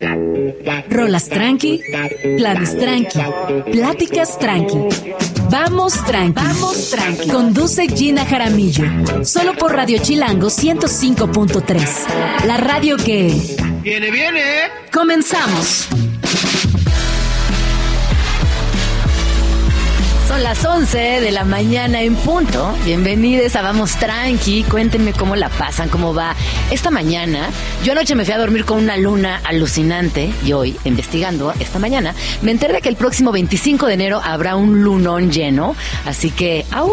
Rolas tranqui, planes tranqui, pláticas tranqui. Vamos tranqui. Vamos tranqui. Conduce Gina Jaramillo. Solo por Radio Chilango 105.3. La radio que. Viene, viene. Comenzamos. Las 11 de la mañana en punto. Bienvenidos a Vamos Tranqui. Cuéntenme cómo la pasan, cómo va. Esta mañana, yo anoche me fui a dormir con una luna alucinante y hoy, investigando esta mañana, me enteré de que el próximo 25 de enero habrá un lunón lleno. Así que, ¡au!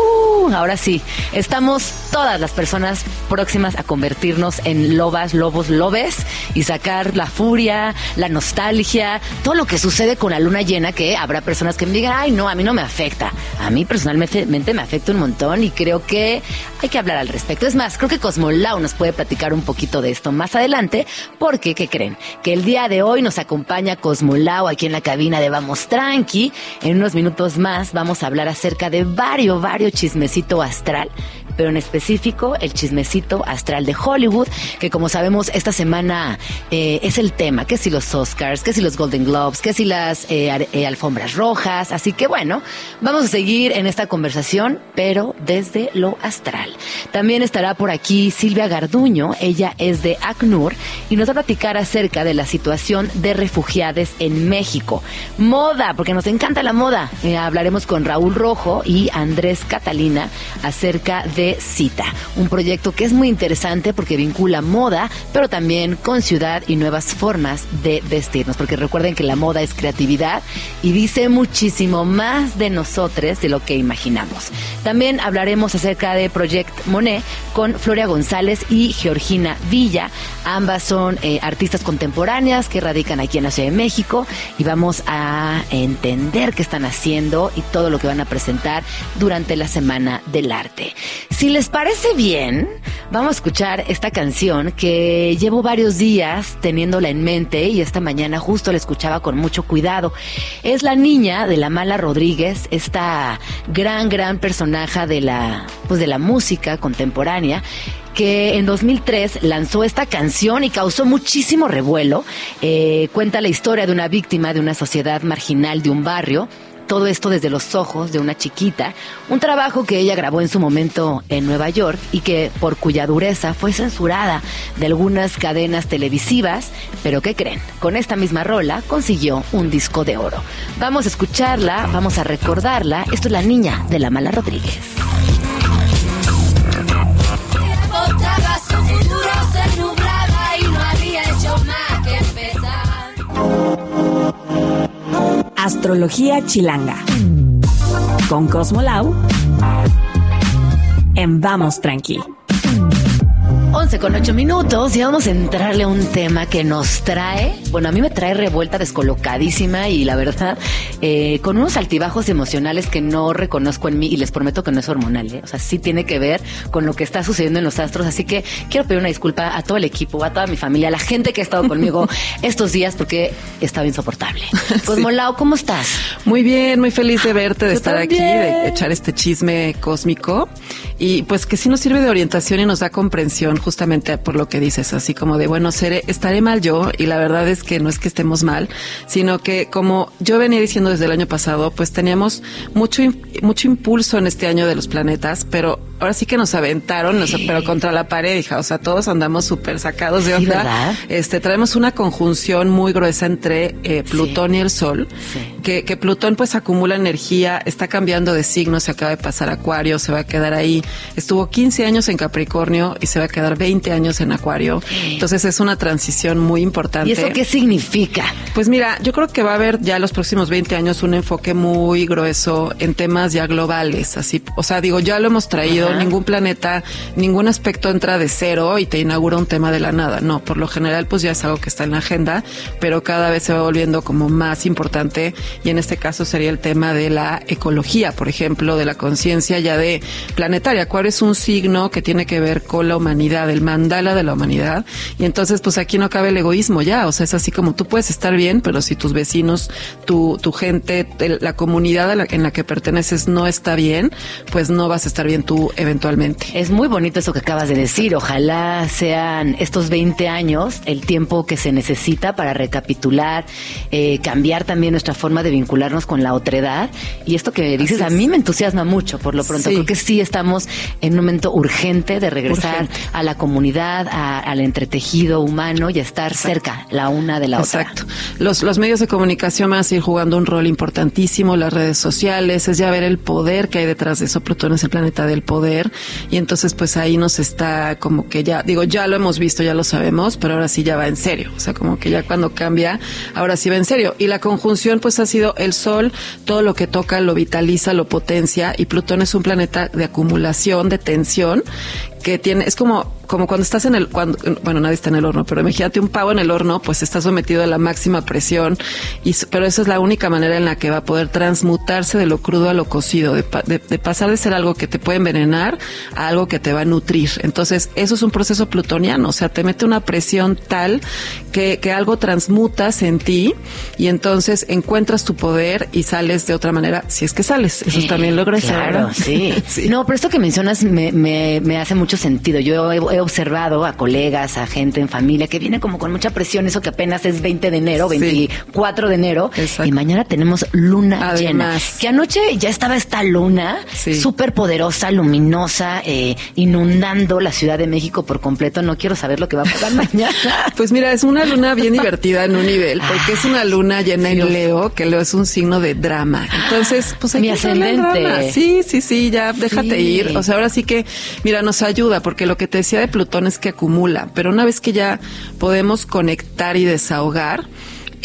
Ahora sí, estamos todas las personas próximas a convertirnos en lobas, lobos, lobes y sacar la furia, la nostalgia, todo lo que sucede con la luna llena que habrá personas que me digan, ay, no, a mí no me afecta. A mí personalmente me afecta un montón y creo que hay que hablar al respecto. Es más, creo que Cosmolau nos puede platicar un poquito de esto más adelante, porque, ¿qué creen? Que el día de hoy nos acompaña Cosmolau aquí en la cabina de Vamos Tranqui. En unos minutos más vamos a hablar acerca de varios, varios chismecito astral pero en específico el chismecito astral de Hollywood, que como sabemos esta semana eh, es el tema, que si los Oscars, que si los Golden Globes, que si las eh, eh, alfombras rojas, así que bueno, vamos a seguir en esta conversación, pero desde lo astral. También estará por aquí Silvia Garduño, ella es de ACNUR y nos va a platicar acerca de la situación de refugiados en México. Moda, porque nos encanta la moda. hablaremos con Raúl Rojo y Andrés Catalina acerca de Cita, un proyecto que es muy interesante porque vincula moda, pero también con ciudad y nuevas formas de vestirnos, porque recuerden que la moda es creatividad y dice muchísimo más de nosotros de lo que imaginamos. También hablaremos acerca de Project Monet con Floria González y Georgina Villa. Ambas son eh, artistas contemporáneas que radican aquí en la Ciudad de México y vamos a entender qué están haciendo y todo lo que van a presentar durante la Semana del Arte. Si les parece bien, vamos a escuchar esta canción que llevo varios días teniéndola en mente y esta mañana justo la escuchaba con mucho cuidado. Es la niña de la Mala Rodríguez, esta gran, gran personaje de la, pues de la música contemporánea que en 2003 lanzó esta canción y causó muchísimo revuelo. Eh, cuenta la historia de una víctima de una sociedad marginal de un barrio todo esto desde los ojos de una chiquita, un trabajo que ella grabó en su momento en Nueva York y que por cuya dureza fue censurada de algunas cadenas televisivas, pero ¿qué creen? Con esta misma rola consiguió un disco de oro. Vamos a escucharla, vamos a recordarla. Esto es La Niña de la Mala Rodríguez. Astrología Chilanga. Con Cosmo Lau. En Vamos Tranqui. 11 con 8 minutos y vamos a entrarle a un tema que nos trae, bueno, a mí me trae revuelta descolocadísima y la verdad, eh, con unos altibajos emocionales que no reconozco en mí y les prometo que no es hormonal, ¿eh? o sea, sí tiene que ver con lo que está sucediendo en los astros, así que quiero pedir una disculpa a todo el equipo, a toda mi familia, a la gente que ha estado conmigo estos días porque estaba insoportable. Cosmolao, ¿cómo estás? Muy bien, muy feliz de verte, de estar aquí, de echar este chisme cósmico y pues que sí nos sirve de orientación y nos da comprensión justamente por lo que dices, así como de, bueno, seré, estaré mal yo, y la verdad es que no es que estemos mal, sino que como yo venía diciendo desde el año pasado, pues teníamos mucho, mucho impulso en este año de los planetas, pero ahora sí que nos aventaron, pero contra la pared, hija. O sea, todos andamos súper sacados de onda. este, traemos una conjunción muy gruesa entre eh, Plutón y el Sol, que, que, Plutón pues acumula energía, está cambiando de signo, se acaba de pasar a Acuario, se va a quedar ahí. Estuvo 15 años en Capricornio y se va a quedar 20 años en Acuario. Entonces es una transición muy importante. ¿Y eso qué significa? Pues mira, yo creo que va a haber ya los próximos 20 años un enfoque muy grueso en temas ya globales, así, o sea, digo, ya lo hemos traído ningún planeta, ningún aspecto entra de cero y te inaugura un tema de la nada. No, por lo general pues ya es algo que está en la agenda, pero cada vez se va volviendo como más importante y en este caso sería el tema de la ecología, por ejemplo, de la conciencia ya de planetaria. ¿Cuál es un signo que tiene que ver con la humanidad, el mandala de la humanidad? Y entonces pues aquí no cabe el egoísmo ya, o sea, es así como tú puedes estar bien, pero si tus vecinos, tu, tu gente, la comunidad en la que perteneces no está bien, pues no vas a estar bien tú eventualmente. Es muy bonito eso que acabas de decir. Ojalá sean estos 20 años el tiempo que se necesita para recapitular, eh, cambiar también nuestra forma de vincularnos con la otredad. Y esto que dices a mí me entusiasma mucho por lo pronto. Creo que sí estamos en un momento urgente de regresar a la comunidad, al entretejido humano y a estar cerca la una de la otra. Exacto. Los, los medios de comunicación van a seguir jugando un rol importantísimo, las redes sociales, es ya ver el poder que hay detrás de eso. Plutón es el planeta del poder. Y entonces, pues ahí nos está como que ya, digo, ya lo hemos visto, ya lo sabemos, pero ahora sí ya va en serio. O sea, como que ya cuando cambia, ahora sí va en serio. Y la conjunción, pues ha sido el Sol, todo lo que toca lo vitaliza, lo potencia. Y Plutón es un planeta de acumulación, de tensión, que tiene, es como como cuando estás en el, cuando, bueno, nadie está en el horno, pero imagínate un pavo en el horno, pues está sometido a la máxima presión, y, pero esa es la única manera en la que va a poder transmutarse de lo crudo a lo cocido, de, de, pasar de ser algo que te puede envenenar a algo que te va a nutrir. Entonces, eso es un proceso plutoniano, o sea, te mete una presión tal que, que algo transmutas en ti y entonces encuentras tu poder y sales de otra manera, si es que sales. Eso también logra Claro, sí. sí. No, pero esto que mencionas me, me, me hace mucho sentido. Yo he, he, observado a colegas, a gente en familia que viene como con mucha presión, eso que apenas es 20 de enero, 24 de enero, y mañana tenemos luna llena. Que anoche ya estaba esta luna súper poderosa, luminosa, eh, inundando la Ciudad de México por completo. No quiero saber lo que va a pasar mañana. Pues mira, es una luna bien divertida en un nivel, porque es una luna llena en Leo, que Leo es un signo de drama. Entonces, pues hay Mi ascendente. Sí, sí, sí, ya déjate ir. O sea, ahora sí que, mira, nos ayuda, porque lo que te decía de Plutón es que acumula, pero una vez que ya podemos conectar y desahogar,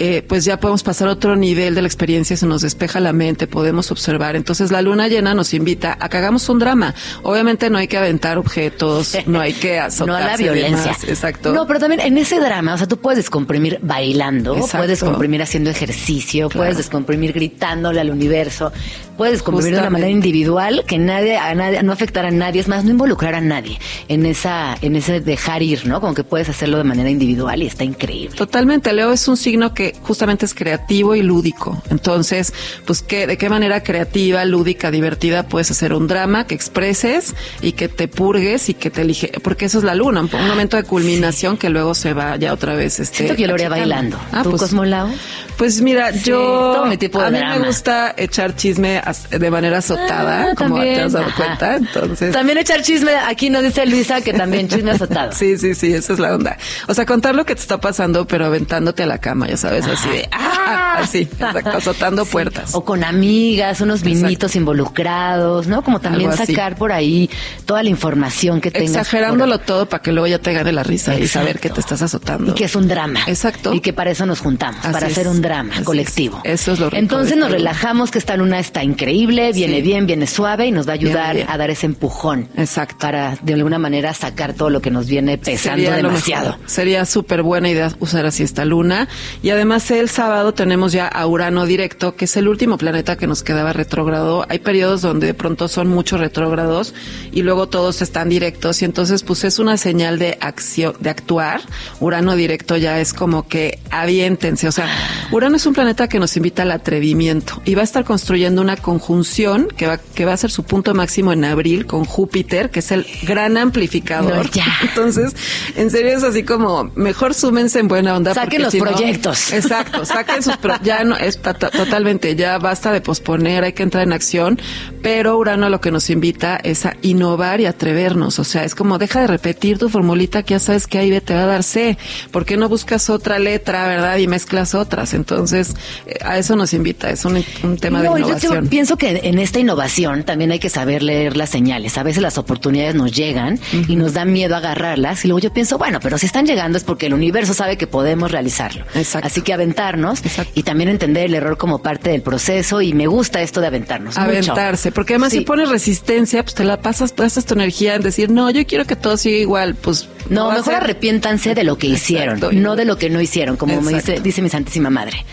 eh, pues ya podemos pasar a otro nivel de la experiencia, se nos despeja la mente, podemos observar. Entonces la luna llena nos invita a que hagamos un drama. Obviamente no hay que aventar objetos, no hay que azotarse. no a la violencia. exacto. No, pero también en ese drama, o sea, tú puedes descomprimir bailando, puedes descomprimir haciendo ejercicio, puedes descomprimir gritándole al universo, puedes descomprimir de una manera individual que nadie, a nadie, no afectar a nadie, es más, no involucrar a nadie en esa, en ese dejar ir, ¿no? Como que puedes hacerlo de manera individual y está increíble. Totalmente. Leo es un signo que justamente es creativo y lúdico. Entonces, pues, ¿qué, ¿de qué manera creativa, lúdica, divertida puedes hacer un drama que expreses y que te purgues y que te elige? Porque eso es la luna, un, momento de culminación que luego se va ya otra vez. Este, Siento que yo lo haría bailando. Ah, ¿Tú, pues, Cosmolao? Pues mira, yo. Todo mi tipo de a mí me gusta echar chisme de manera azotada, ah, como te has dado cuenta. Entonces. También echar chisme. Aquí nos dice Luisa que también chisme azotado. sí, sí, sí, esa es la onda. O sea, contar lo que te está pasando, pero aventándote a la cama, ya sabes, así de. ¡Ah! Así, azotando puertas. O con amigas, unos vinitos involucrados, ¿no? Como también sacar por ahí toda la información que tengas. Exagerándolo todo para que luego ya te gane la risa y saber que te estás azotando. Y que es un drama. Exacto. Y que para eso nos juntamos, para hacer un drama colectivo. Eso es lo rico Entonces nos relajamos, que esta luna está increíble, viene bien, viene suave y nos va a ayudar a dar ese empujón. Exacto. Para de alguna manera sacar todo lo que nos viene pesando demasiado. Sería súper buena idea usar así esta luna. Y además el sábado tenemos ya a Urano directo, que es el último planeta que nos quedaba retrógrado. Hay periodos donde de pronto son muchos retrógrados y luego todos están directos y entonces pues es una señal de acción, de actuar. Urano directo ya es como que aviéntense, o sea, Urano es un planeta que nos invita al atrevimiento y va a estar construyendo una conjunción que va, que va a ser su punto máximo en abril con Júpiter, que es el gran amplificador. ya. Entonces, en serio es así como, mejor súmense en buena onda. Saquen los proyectos. exacto, saquen sus proyectos. Ya no, es totalmente, ya basta de posponer, hay que entrar en acción, pero Urano lo que nos invita es a innovar y atrevernos. O sea, es como, deja de repetir tu formulita que ya sabes que ahí te va a dar C. ¿Por qué no buscas otra letra, verdad? Y mezclas otras. Entonces, eh, a eso nos invita, es un, tema de innovación. Yo pienso que en esta innovación también hay que saber leer las señales. A veces las oportunidades nos llegan y nos da miedo agarrarlas. Y luego yo pienso, bueno, pero si están llegando es porque el universo sabe que podemos realizarlo. Exacto. Así que aventarnos y también entender el error como parte del proceso. Y me gusta esto de aventarnos. Aventarse, porque además si pones resistencia, pues te la pasas, pasas tu energía en decir, no, yo quiero que todo siga igual. Pues no, mejor arrepiéntanse de lo que hicieron, no de lo que no hicieron, como me dice, dice mi santísima madre.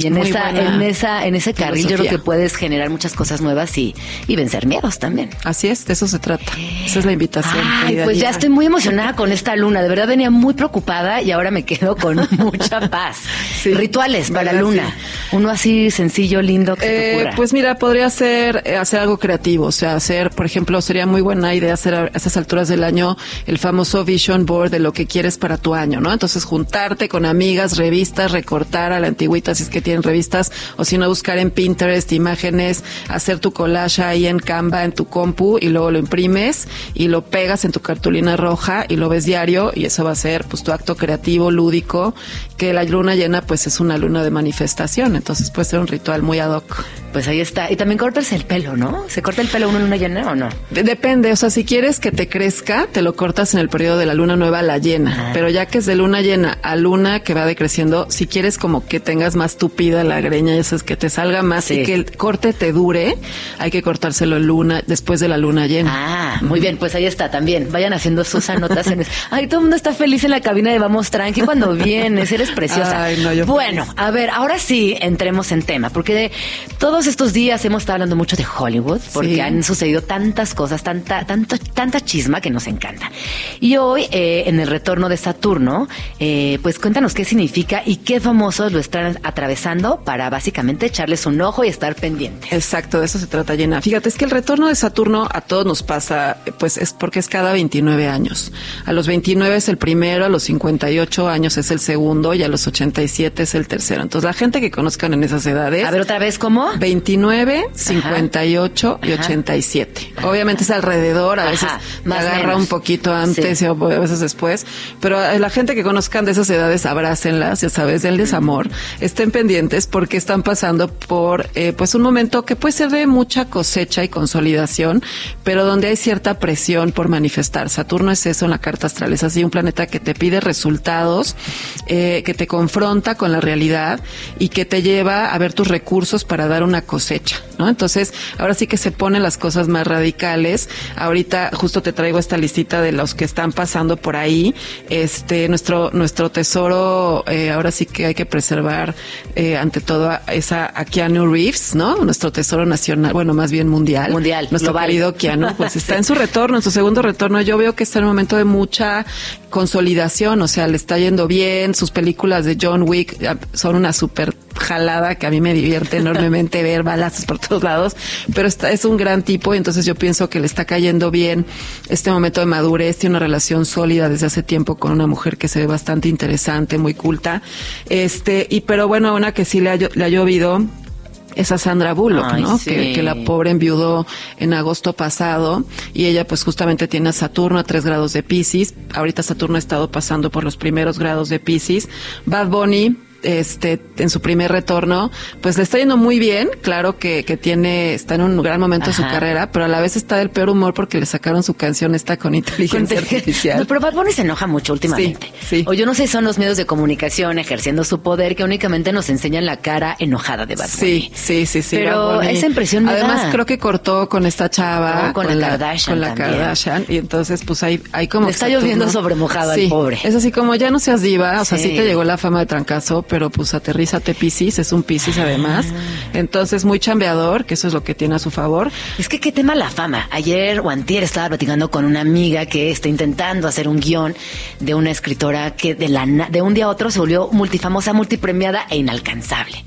Y en esa, en esa, en ese carril yo creo que puedes generar muchas cosas nuevas y, y vencer miedos también. Así es, de eso se trata. Esa es la invitación. Ay, pues ya estoy muy emocionada con esta luna. De verdad venía muy preocupada y ahora me quedo con mucha paz. Rituales para luna. Uno así sencillo, lindo que te eh, Pues mira, podría ser eh, hacer algo creativo, o sea, hacer, por ejemplo, sería muy buena idea hacer a esas alturas del año el famoso vision board de lo que quieres para tu año, ¿no? Entonces juntarte con amigas, revistas, recortar a la antigüita si es que tienen revistas, o si no buscar en Pinterest imágenes, hacer tu collage ahí en Canva, en tu compu, y luego lo imprimes y lo pegas en tu cartulina roja y lo ves diario, y eso va a ser pues tu acto creativo, lúdico, que la luna llena pues es una luna de manifestación, entonces puede ser un ritual muy ad hoc. Pues ahí está. Y también cortarse el pelo, ¿no? ¿Se corta el pelo en luna llena o no? Depende. O sea, si quieres que te crezca, te lo cortas en el periodo de la luna nueva a la llena. Ah. Pero ya que es de luna llena a luna que va decreciendo, si quieres como que tengas más tupida la greña, eso es que te salga más y que el corte te dure, hay que cortárselo en luna, después de la luna llena. Ah, muy bien. Pues ahí está también. Vayan haciendo sus anotaciones. Ay, todo el mundo está feliz en la cabina de Vamos Tranqui cuando vienes. Eres preciosa. Ay, no, yo bueno, a ver, ahora sí entremos en tema, porque todo estos días hemos estado hablando mucho de Hollywood porque han sucedido tantas cosas, tanta, tanto, tanta chisma que nos encanta. Y hoy, eh, en el retorno de Saturno, eh, pues cuéntanos qué significa y qué famosos lo están atravesando para básicamente echarles un ojo y estar pendientes. Exacto, de eso se trata, Llena. Fíjate, es que el retorno de Saturno a todos nos pasa, pues es porque es cada 29 años. A los 29 es el primero, a los 58 años es el segundo y a los 87 es el tercero. Entonces, la gente que conozcan en esas edades. A ver, otra vez, ¿cómo? 29, 58 y 87. Obviamente es alrededor, a veces me agarra un poquito antes y a veces después, pero la gente que conozcan de esas edades, abrácenlas, ya sabes, del desamor, estén pendientes porque están pasando por eh, pues un momento que puede ser de mucha cosecha y consolidación, pero donde hay cierta presión por manifestar. Saturno es eso en la carta astral, es así un planeta que te pide resultados, eh, que te confronta con la realidad y que te lleva a ver tus recursos para dar una cosecha, ¿no? Entonces, ahora sí que se ponen las cosas más radicales. Ahorita justo te traigo esta listita de los que están pasando por ahí. Este, nuestro, nuestro tesoro, eh, ahora sí que hay que preservar eh, ante todo esa a Keanu Reeves, ¿no? Nuestro tesoro nacional, bueno, más bien mundial. Mundial. Nuestro querido Keanu, pues está en su retorno, en su segundo retorno. Yo veo que está en un momento de mucha consolidación, o sea, le está yendo bien. Sus películas de John Wick son una super jalada que a mí me divierte enormemente ver balazos por todos lados, pero está, es un gran tipo y entonces yo pienso que le está cayendo bien este momento de madurez, tiene una relación sólida desde hace tiempo con una mujer que se ve bastante interesante, muy culta, este, y pero bueno, una que sí le ha, le ha llovido es a Sandra Bullock, ¿no? Que, que, la pobre enviudó en agosto pasado y ella pues justamente tiene a Saturno a tres grados de Pisces. Ahorita Saturno ha estado pasando por los primeros grados de Pisces. Bad Bunny este, en su primer retorno, pues le está yendo muy bien. Claro que, que tiene, está en un gran momento de su carrera, pero a la vez está del peor humor porque le sacaron su canción esta con inteligencia artificial. pero Bad Bunny se enoja mucho últimamente. Sí, O yo no sé si son los medios de comunicación ejerciendo su poder que únicamente nos enseñan la cara enojada de Bad Bunny. Sí, sí, sí, sí. Pero esa impresión me Además, creo que cortó con esta chava. con, la, Kardashian. Con la Kardashian. Y entonces, pues hay, hay como. Le está lloviendo sobre mojado al pobre. Es así como ya no seas diva, o sea, sí te llegó la fama de trancazo, pero pues aterrízate Piscis, es un Piscis además. Ah. Entonces, muy chambeador, que eso es lo que tiene a su favor. Es que qué tema la fama. Ayer o antier estaba platicando con una amiga que está intentando hacer un guion de una escritora que de, la, de un día a otro se volvió multifamosa, multipremiada e inalcanzable.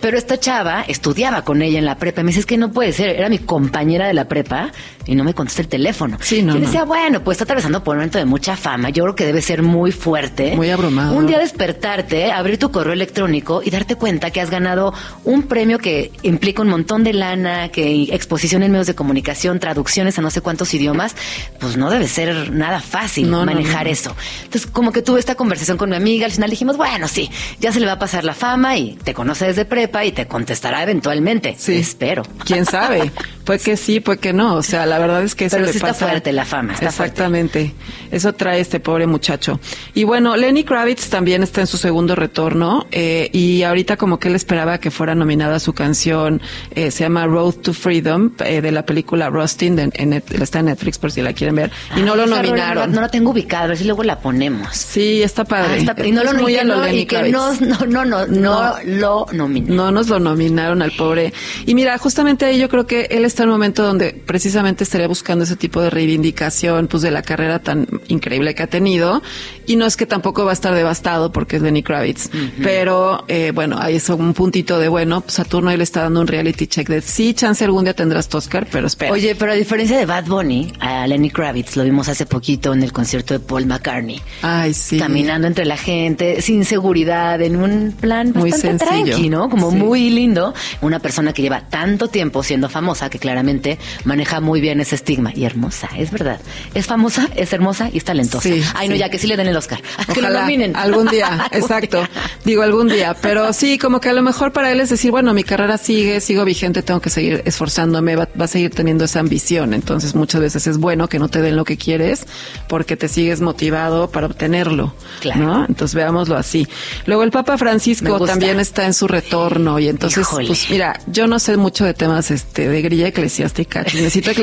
Pero esta chava estudiaba con ella en la prepa. Me dice, es que no puede ser. Era mi compañera de la prepa y no me contesta el teléfono. Sí, no. Y decía, bueno, pues está atravesando por un momento de mucha fama. Yo creo que debe ser muy fuerte. Muy abrumado. Un día despertarte, abrir tu correo electrónico y darte cuenta que has ganado un premio que implica un montón de lana, que exposición en medios de comunicación, traducciones a no sé cuántos idiomas. Pues no debe ser nada fácil manejar eso. Entonces, como que tuve esta conversación con mi amiga. Al final dijimos, bueno, sí, ya se le va a pasar la fama y te conoce desde prepa y te contestará eventualmente. Sí. Espero. ¿Quién sabe? Pues que sí, pues que no. O sea, la verdad es que eso Pero le sí está pasa. fuerte la fama, está Exactamente. Eso trae este pobre muchacho. Y bueno, Lenny Kravitz también está en su segundo retorno. eh, y ahorita como que él esperaba que fuera nominada su canción, eh, se llama Road to Freedom, eh, de la película Rustin, de- en está en Netflix por si la quieren ver. Y no lo nominaron. No, no la tengo ubicada, a ver si luego la ponemos. Sí, está padre. Ah, está- y no Es lo muy y a que lo no, Lenny y que Kravitz. no, no, no, no, no No. lo nominaron. No nos lo nominaron al pobre. Y mira, justamente ahí yo creo que él está en un momento donde precisamente estaría buscando ese tipo de reivindicación, pues de la carrera tan increíble que ha tenido. Y no es que tampoco va a estar devastado porque es Lenny Kravitz. Pero eh, bueno, ahí es un puntito de bueno, pues Saturno ahí le está dando un reality check de sí, chance algún día tendrás tu Oscar, pero espera. Oye, pero a diferencia de Bad Bunny, a Lenny Kravitz lo vimos hace poquito en el concierto de Paul McCartney. Ay, sí. Caminando entre la gente, sin seguridad, en un plan Muy bastante sencillo. tranqui, ¿no? Como Sí. muy lindo. Una persona que lleva tanto tiempo siendo famosa que claramente maneja muy bien ese estigma. Y hermosa, es verdad. Es famosa, es hermosa y es talentosa. Sí, Ay, no, ya que sí le den el Oscar. que lo Ojalá, nominen. algún día, exacto. día. Digo algún día, pero sí, como que a lo mejor para él es decir, bueno, mi carrera sigue, sigo vigente, tengo que seguir esforzándome, va, va a seguir teniendo esa ambición. Entonces muchas veces es bueno que no te den lo que quieres porque te sigues motivado para obtenerlo. Claro. ¿no? Entonces veámoslo así. Luego el Papa Francisco también está en su retorno y entonces, Híjole. pues mira, yo no sé mucho de temas este de grilla eclesiástica. Necesito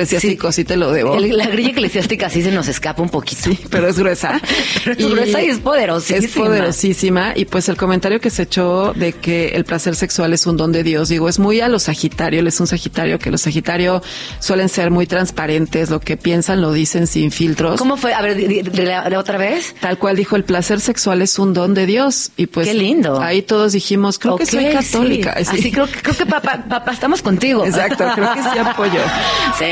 sí, te lo debo. El- la grilla eclesiástica sí se nos escapa un poquito. pero es gruesa. Pero es gruesa y es poderosísima. Es poderosísima. Y pues el comentario que se echó de que el placer sexual es un don de Dios, digo, es muy a los Sagitario. Él es un Sagitario que los Sagitario suelen ser muy transparentes. Lo que piensan lo dicen sin filtros. ¿Cómo fue? A ver, la otra vez. Tal cual dijo, el placer sexual es un don de Dios. Y pues. Qué lindo. Ahí todos dijimos, creo que Ok, soy católica. sí. Sí. Así creo que, creo que papá, papá, estamos contigo. Exacto, creo que sí apoyo. Sí.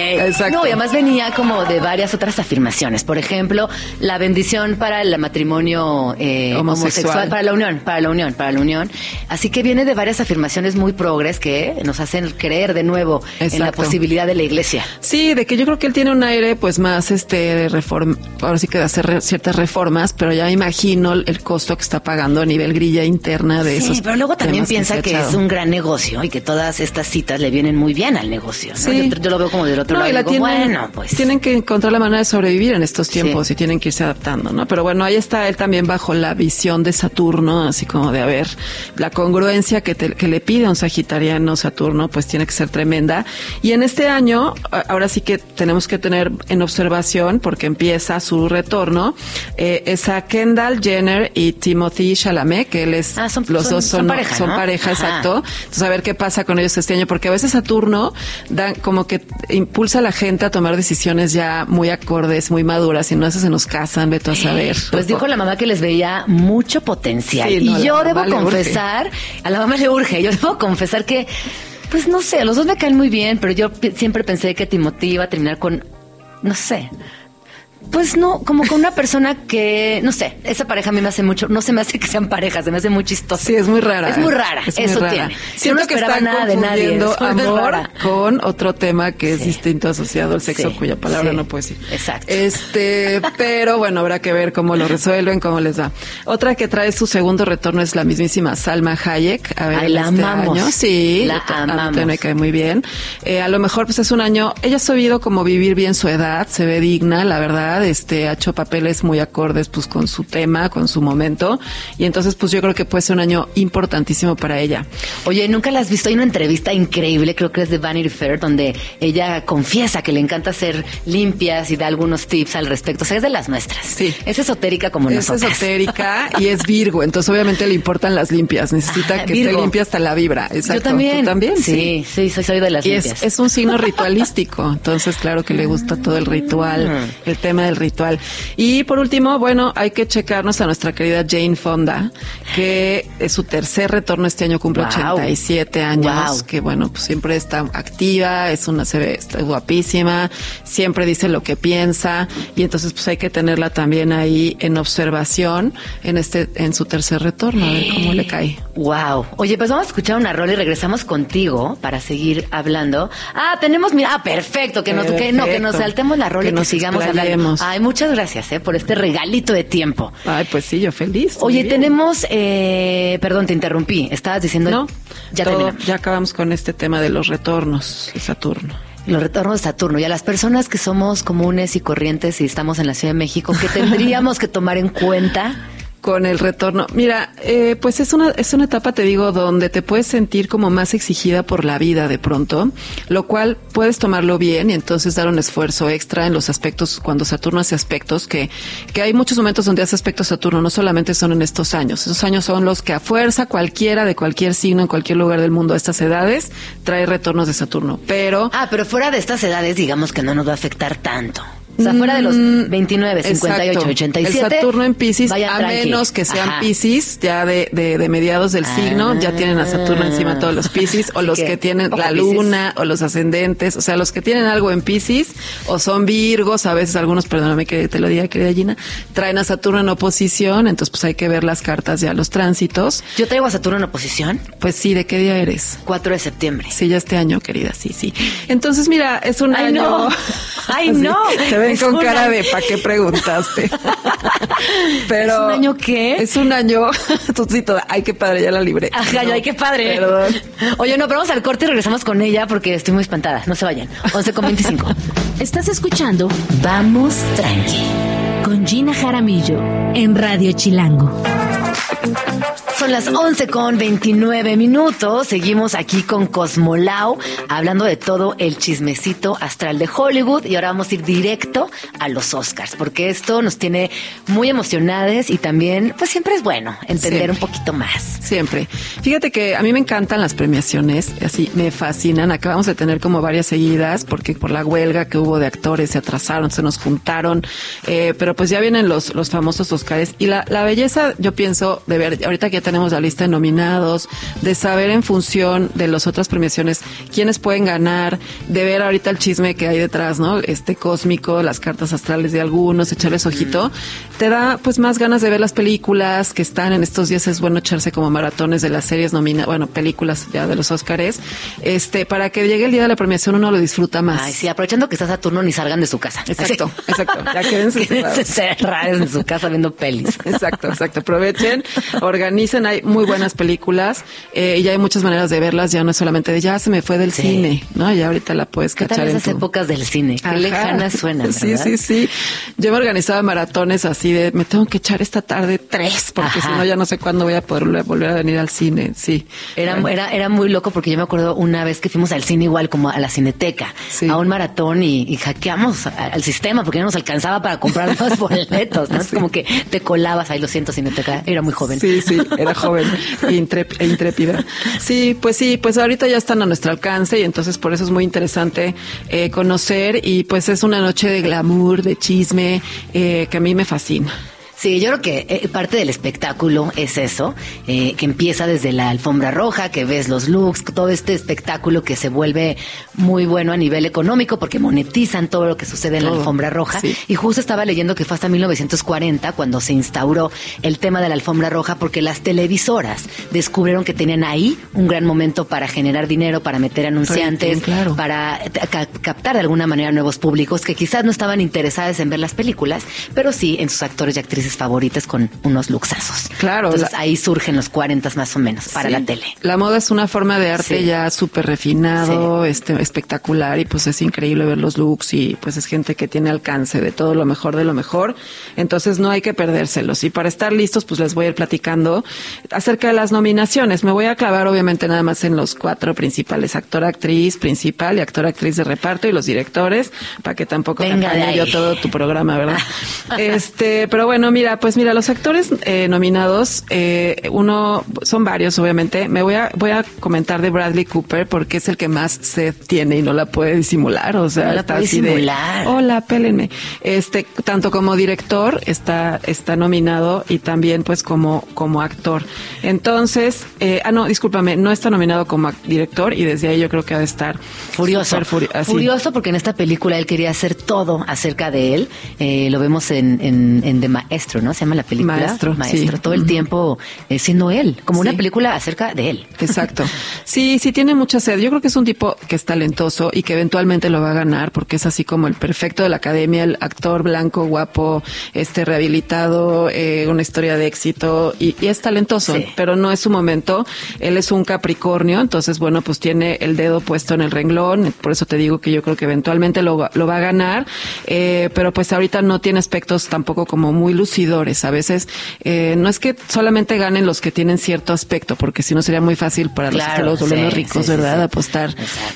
Exacto. No, y además venía como de varias otras afirmaciones. Por ejemplo, la bendición para el matrimonio eh, Homosexual. homosexual. para la unión, para la unión, para la unión. Así que viene de varias afirmaciones muy progres que nos hacen creer de nuevo en la posibilidad de la iglesia. Sí, de que yo creo que él tiene un aire pues más este reform, ahora sí que de hacer re- ciertas reformas, pero ya me imagino el, costo que está pagando a nivel grilla interna de Sí, esos. pero luego también piensa que, es un gran negocio y que todas estas citas le vienen muy bien al negocio. ¿no? Sí. Yo, yo lo veo como del otro No, lado. La digo, tienen, bueno, pues. tienen que encontrar la manera de sobrevivir en estos tiempos Sí. y tienen que irse adaptando, ¿no? Pero bueno, ahí está él también bajo la visión de Saturno, así como de, a ver, la congruencia que, te- que le pide a un sagitariano Saturno, pues tiene que ser tremenda. Y en este año, ahora sí que tenemos que tener en observación, porque empieza su retorno, eh, es a Kendall Jenner y Timothy Chalamet, que él es, Ah, son- los son- dos son son, pareja, son ¿no? pareja, exacto. Entonces, a ver qué pasa con ellos este año, porque a veces Saturno dan como que impulsa a la gente a tomar decisiones ya muy acordes, muy maduras, y no se nos casan, veto a saber. Pues dijo la mamá que les veía mucho potencial. Sí, no, a y yo debo confesar, a la mamá le urge, yo debo confesar que, pues no sé, los dos me caen muy bien, pero yo siempre pensé que Timothy iba a terminar con, no sé. Pues no, como con una persona que, no sé, esa pareja a mí me hace mucho, no se me hace que sean parejas, se me hace muy chistoso. Sí, es muy rara. Es muy rara, Es muy eso rara. tiene. Yo Siento no que esperaba están nada de nadie. amor con otro tema que es distinto asociado al sexo, Sí, cuya palabra sí. no puedo decir. Exacto. Este, pero bueno, habrá que ver cómo lo resuelven, cómo les va. Otra que trae su segundo retorno es la mismísima Salma Hayek. A ver, Ay, la este amamos. año. Sí, La a mí amamos. también me cae muy bien. Eh, a lo mejor pues es un año, ella ha sabido como vivir bien su edad, se ve digna, la verdad, este, ha hecho papeles muy acordes pues con su tema, con su momento, y entonces pues yo creo que puede ser un año importantísimo para ella. Oye, ¿nunca la has visto? Hay una entrevista increíble, creo que es de Vanity Fair, donde ella confiesa que le encanta ser limpias y da algunos tips al respecto. O sea, es de las nuestras. Sí. Es esotérica como Es nosotras. esotérica y es Virgo, entonces obviamente le importan las limpias, necesita Ah, que Virgo. esté limpia hasta la vibra. Exacto. Yo también. ¿Tú también? Sí, sí, soy, soy de las Y limpias. es, es un signo ritualístico, entonces claro que le gusta todo el ritual, Mm. el tema del ritual. Y por último, bueno, hay que checarnos a nuestra querida Jane Fonda, que es su tercer retorno este año, cumple Wow. 87 años, Wow. que bueno, pues siempre está activa, es una, se ve, está guapísima, siempre dice lo que piensa, y entonces pues hay que tenerla también ahí en observación en este, en su tercer retorno, a ver cómo le cae. Wow. Oye, pues vamos a escuchar una rola y regresamos contigo para seguir hablando. Ah, tenemos, mira, ah, perfecto, que nos, que, no, que nos saltemos la rola Que y que nos sigamos hablando. Ay, muchas gracias, eh, por este regalito de tiempo. Ay, pues sí, yo feliz. Oye, tenemos, eh, perdón, te interrumpí. Estabas diciendo. No, ya todo- terminamos. ya acabamos con este tema de los retornos de Saturno. Los retornos de Saturno. Y a las personas que somos comunes y corrientes y estamos en la Ciudad de México, ¿qué tendríamos que tomar en cuenta con el retorno. Mira, eh, pues es una, es una etapa, te digo, donde te puedes sentir como más exigida por la vida de pronto, lo cual puedes tomarlo bien y entonces dar un esfuerzo extra en los aspectos, cuando Saturno hace aspectos, que, que hay muchos momentos donde hace aspectos Saturno, no solamente son en estos años, esos años son los que a fuerza cualquiera de cualquier signo en cualquier lugar del mundo a estas edades trae retornos de Saturno, pero... Ah, pero fuera de estas edades digamos que no nos va a afectar tanto. O sea, fuera de los 29, 58, Exacto. 87. El Saturno en Pisces, a menos que sean Pisces, ya de, de, mediados del signo, ya tienen a Saturno encima todos los Pisces, o los que, tienen la luna, o los ascendentes, o sea, los que tienen algo en Pisces, o son Virgos, a veces algunos, perdóname que te lo diga, querida Gina, traen a Saturno en oposición, entonces pues hay que ver las cartas ya, los tránsitos. ¿Yo traigo a Saturno en oposición? Pues sí, ¿de qué día eres? 4 de septiembre. Sí, ya este año, querida, sí, sí. Entonces, mira, es un Ay, año... No. Ay, no ven con cara de ¿para qué preguntaste? Pero ¿Es un año qué? Es un año, tú sí, toda, ay, qué padre, ya la libré. Ajá, no, ay, qué padre. Perdón. Oye, no, pero vamos al corte y regresamos con ella porque estoy muy espantada. No se vayan. 11 con 25. Estás escuchando Vamos Tranqui con Gina Jaramillo en Radio Chilango. Son las 11 con 29 minutos. Seguimos aquí con Cosmolao, hablando de todo el chismecito astral de Hollywood. Y ahora vamos a ir directo a los Oscars, porque esto nos tiene muy emocionadas y también, pues siempre es bueno entender Siempre. un poquito más. Siempre. Fíjate que a mí me encantan las premiaciones, así me fascinan. Acabamos de tener como varias seguidas, porque por la huelga que hubo de actores se atrasaron, se nos juntaron, eh, pero pues ya vienen los, los famosos Oscars. Y la, la belleza, yo pienso, de ver, ahorita que ya tenemos la lista de nominados, de saber en función de las otras premiaciones quiénes pueden ganar, de ver ahorita el chisme que hay detrás, ¿no? Este cósmico, las cartas astrales de algunos, echarles ojito, te da pues más ganas de ver las películas que están en estos días. Es bueno echarse como maratones de las series nominadas, bueno, películas ya de los Óscares, este, para que llegue el día de la premiación uno lo disfruta más. Ay, sí, aprovechando que está Saturno, ni salgan de su casa. Exacto, exacto. Ya quédense cerrados en su casa viendo pelis. Exacto, exacto. Aprovechen, organicen, hay muy buenas películas eh, y ya hay muchas maneras de verlas, ya no es solamente de ya se me fue del Sí. cine, ¿no? Ya ahorita la puedes ¿Qué cachar tal en esas tu- épocas del cine? Qué Ajá. lejanas suenan, Sí, ¿verdad? sí, sí. Yo me organizaba maratones así de, me tengo que echar esta tarde tres, porque si no ya no sé cuándo voy a poder volver- a venir al cine, sí. Era, Bueno, era, era muy loco porque yo me acuerdo una vez que fuimos al cine igual como a la cineteca, Sí. a un maratón y, y hackeamos al sistema porque ya nos alcanzaba para comprar los boletos, ¿no? Es como que te colabas ahí, lo siento, cineteca, era muy joven. Sí, sí, era joven e, e intrépida. Sí, pues sí, pues ahorita ya están a nuestro alcance y entonces por eso es muy interesante eh, conocer y pues es una noche de glamour, de chisme, eh, que a mí me fascina. Sí, yo creo que eh, parte del espectáculo es eso, eh, que empieza desde la alfombra roja, que ves los looks, todo este espectáculo que se vuelve muy bueno a nivel económico porque monetizan todo lo que sucede en la alfombra roja. sí. Y justo estaba leyendo que fue hasta 1940 cuando se instauró el tema de la alfombra roja porque las televisoras descubrieron que tenían ahí un gran momento para generar dinero, para meter anunciantes, claro. para ca- captar de alguna manera nuevos públicos que quizás no estaban interesados en ver las películas, pero sí en sus actores y actrices favoritas con unos luxazos. Claro, Entonces la- ahí surgen los 40 más o menos para Sí. la tele. La moda es una forma de arte Sí. ya súper refinado, este, espectacular y pues es increíble ver los looks y pues es gente que tiene alcance de todo lo mejor de lo mejor. Entonces no hay que perdérselos. Y para estar listos pues les voy a ir platicando acerca de las nominaciones. Me voy a clavar obviamente nada más en los cuatro principales, actor, actriz principal y actor, actriz de reparto y los directores, para que tampoco te Venga yo todo tu programa, ¿verdad? este, pero bueno, mira, pues mira, los actores eh, nominados, eh, uno, son varios, obviamente. Me voy a, voy a comentar de Bradley Cooper porque es el que más sed tiene y no la puede disimular. O sea, No la está puede así de, disimular. Hola, pélenme. Este, tanto como director está, está nominado y también pues como, como actor. Entonces, eh, ah, no, discúlpame, no está nominado como director y desde ahí yo creo que ha de estar Furioso. así. Furioso porque en esta película él quería hacer todo acerca de él. Eh, lo vemos en, en, en The Maestro maestro, ¿no? Se llama la película. Maestro, Maestro, todo el tiempo eh, siendo él, como una película acerca de él. Exacto. Sí, sí tiene mucha sed. Yo creo que es un tipo que es talentoso y que eventualmente lo va a ganar porque es así como el perfecto de la academia, el actor blanco, guapo, este rehabilitado, eh, una historia de éxito y, es talentoso, pero no es su momento. Él es un Capricornio, entonces bueno, pues tiene el dedo puesto en el renglón, por eso te digo que yo creo que eventualmente lo, lo va a ganar, eh, pero pues ahorita no tiene aspectos tampoco como muy lucidores. A veces eh, no es que solamente ganen los que tienen cierto aspecto, porque si no sería muy fácil para los, los ricos, ¿verdad? Apostar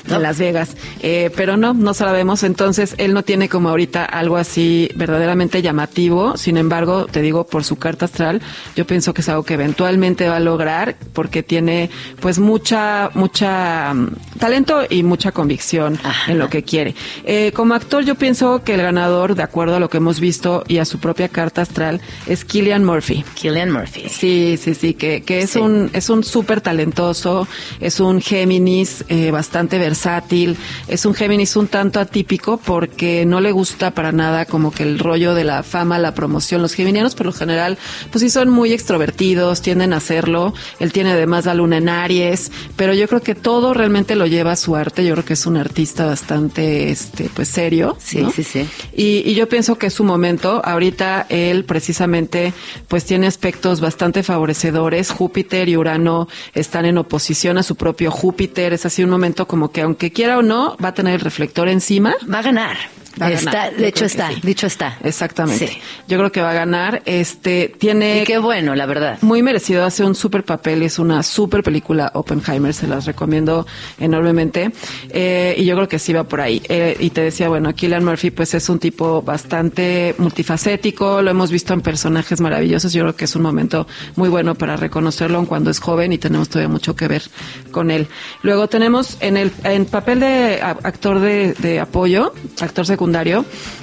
en Las Vegas. Eh, pero no, no sabemos. Entonces, él no tiene como ahorita algo así verdaderamente llamativo. Sin embargo, te digo, por su carta astral, yo pienso que es algo que eventualmente va a lograr porque tiene pues mucha, mucha mm, talento y mucha convicción en lo que quiere. Eh, como actor, yo pienso que el ganador, de acuerdo a lo que hemos visto y a su propia carta astral, es Killian Murphy. Killian Murphy. Sí, sí, sí, que, que es un, es un súper talentoso, es un Géminis eh, bastante versátil, es un Géminis un tanto atípico porque no le gusta para nada como que el rollo de la fama, la promoción. Los geminianos por lo general, pues sí son muy extrovertidos, tienden a hacerlo. Él tiene además la luna en Aries, pero yo creo que todo realmente lo lleva a su arte. Yo creo que es un artista bastante, este, pues serio. Sí, sí, sí. Y, y yo pienso que es su momento. Ahorita él precisamente, pues tiene aspectos bastante favorecedores. Júpiter y Urano están en oposición a su propio Júpiter. Es así un momento como que aunque quiera o no, va a tener el reflector encima. Va a ganar está, de hecho está, dicho está. Exactamente. Yo creo que va a ganar. Este tiene. Y qué bueno, la verdad. Muy merecido, hace un súper papel, es una súper película Oppenheimer, se las recomiendo enormemente. Eh, y yo creo que sí va por ahí. Eh, y te decía, bueno, Killian Murphy, pues es un tipo bastante multifacético, lo hemos visto en personajes maravillosos. Yo creo que es un momento muy bueno para reconocerlo cuando es joven y tenemos todavía mucho que ver con él. Luego tenemos en el en papel de actor de, de apoyo, actor secundario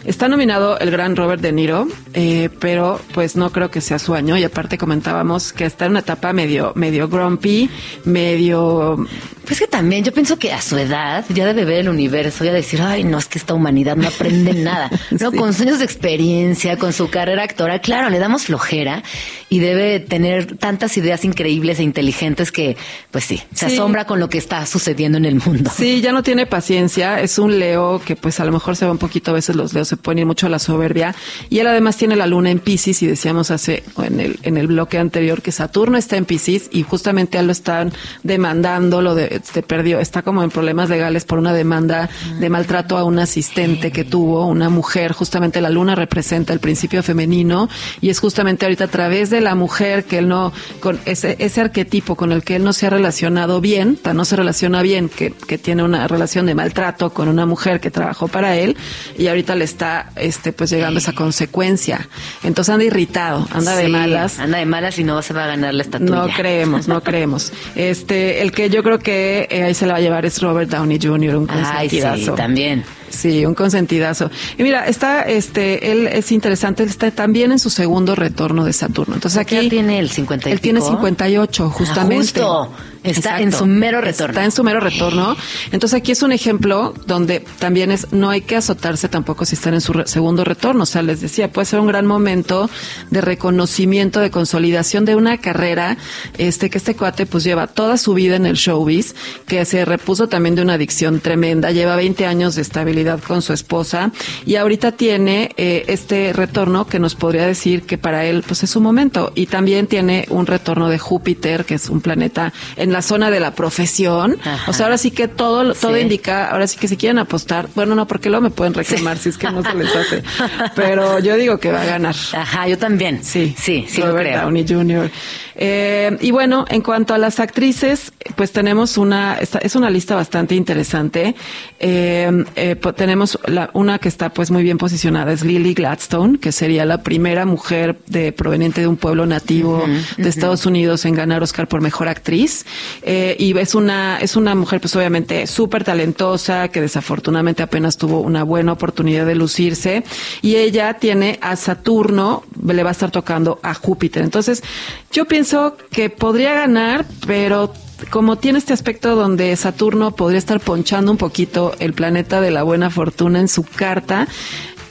Está nominado el gran Robert De Niro, eh, pero pues no creo que sea su año. Y aparte comentábamos que está en una etapa medio, medio grumpy, medio pues que también yo pienso que a su edad ya debe ver el universo, ya decir, ay, no, es que esta humanidad no aprende nada. No, con sus años de experiencia, con su carrera actoral, claro, le damos flojera y debe tener tantas ideas increíbles e inteligentes que, pues sí, se asombra con lo que está sucediendo en el mundo. Sí, ya no tiene paciencia, es un Leo que pues a lo mejor se va un poquito, a veces los Leos se pueden ir mucho a la soberbia. Y él además tiene la luna en Pisces y decíamos hace, en el, en el bloque anterior que Saturno está en Pisces y justamente a él lo están demandando, lo de este, perdió, está como en problemas legales por una demanda de maltrato a un asistente que tuvo, una mujer, justamente la luna representa el principio femenino y es justamente ahorita a través de la mujer que él no, con ese, ese arquetipo con el que él no se ha relacionado bien, no se relaciona bien, que, que tiene una relación de maltrato con una mujer que trabajó para él y ahorita le está, este, pues llegando esa consecuencia. Entonces anda irritado, anda de malas. Anda de malas y no se va a ganar la estatua. No creemos, no creemos. Este, el que yo creo que eh, ahí se la va a llevar es Robert Downey Jr., un. Ay, sí, también. Sí, un consentidazo. Y mira, está, este, él es interesante, él está también en su segundo retorno de Saturno. Entonces aquí. Él tiene el 50 Él tiene 58, ah, justamente. justo. Está en su mero retorno. Está en su mero retorno. Entonces aquí es un ejemplo donde también es, no hay que azotarse tampoco si están en su segundo retorno. O sea, les decía, puede ser un gran momento de reconocimiento, de consolidación de una carrera, este, que este cuate pues lleva toda su vida en el showbiz, que se repuso también de una adicción tremenda, lleva 20 años de estabilidad con su esposa y ahorita tiene eh, este retorno que nos podría decir que para él pues es su momento y también tiene un retorno de Júpiter, que es un planeta en la zona de la profesión. O sea, ahora sí que todo, todo indica, ahora sí que si quieren apostar, bueno, no, porque luego me pueden reclamar si es que no se les hace. Pero yo digo que va a ganar. Ajá, yo también. Sí, sí, sí, Robert creo. Downey Jr. Eh, y bueno, en cuanto a las actrices, pues tenemos una, es una lista bastante interesante. Eh, eh, tenemos la, una que está pues muy bien posicionada, es Lily Gladstone, que sería la primera mujer de proveniente de un pueblo nativo de Estados Unidos en ganar Oscar por mejor actriz. Y es una, es una mujer pues obviamente súper talentosa, que desafortunadamente apenas tuvo una buena oportunidad de lucirse. Y ella tiene a Saturno, le va a estar tocando a Júpiter. Entonces, yo pienso que podría ganar, pero como tiene este aspecto donde Saturno podría estar ponchando un poquito el planeta de la buena fortuna en su carta,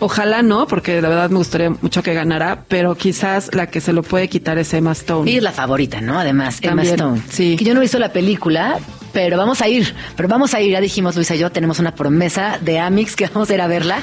Ojalá no, porque la verdad me gustaría mucho que ganara, pero quizás la que se lo puede quitar es Emma Stone. Y es la favorita, ¿no? Además, Emma Stone. sí. Que yo no he visto la película, pero vamos a ir. Pero vamos a ir, ya dijimos Luisa y yo, tenemos una promesa de Amix que vamos a ir a verla.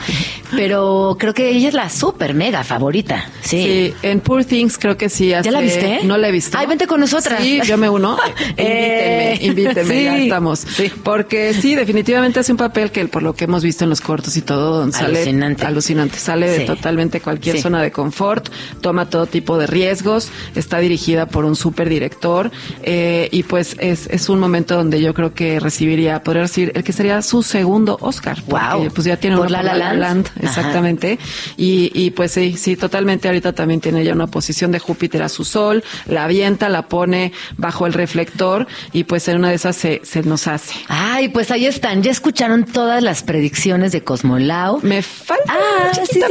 Pero creo que ella es la super mega favorita. Sí. Sí, en Poor Things creo que sí. ¿Ya la viste? No la he visto. Ay, vente con nosotras. Sí, yo me uno. Eh, invíteme, invíteme, ya sí. estamos. Sí. Porque sí, definitivamente hace un papel que por lo que hemos visto en los cortos y todo, donde sale Alucinante. alucinante. Sale Sí. de totalmente cualquier zona de confort, toma todo tipo de riesgos, está dirigida por un super director eh, y pues es, es un momento donde yo creo que recibiría, podría decir, el que sería su segundo Oscar. porque, Guau. Pues ya tiene uno La La Land. Exactamente. Y, y pues sí, sí, totalmente. Ahorita también tiene ya una posición de Júpiter a su sol, la avienta, la pone bajo el reflector y pues en una de esas se, se nos hace. Ay, pues ahí están. Ya escucharon todas las predicciones de Cosmolao. Me falta Ah, una sí, sí,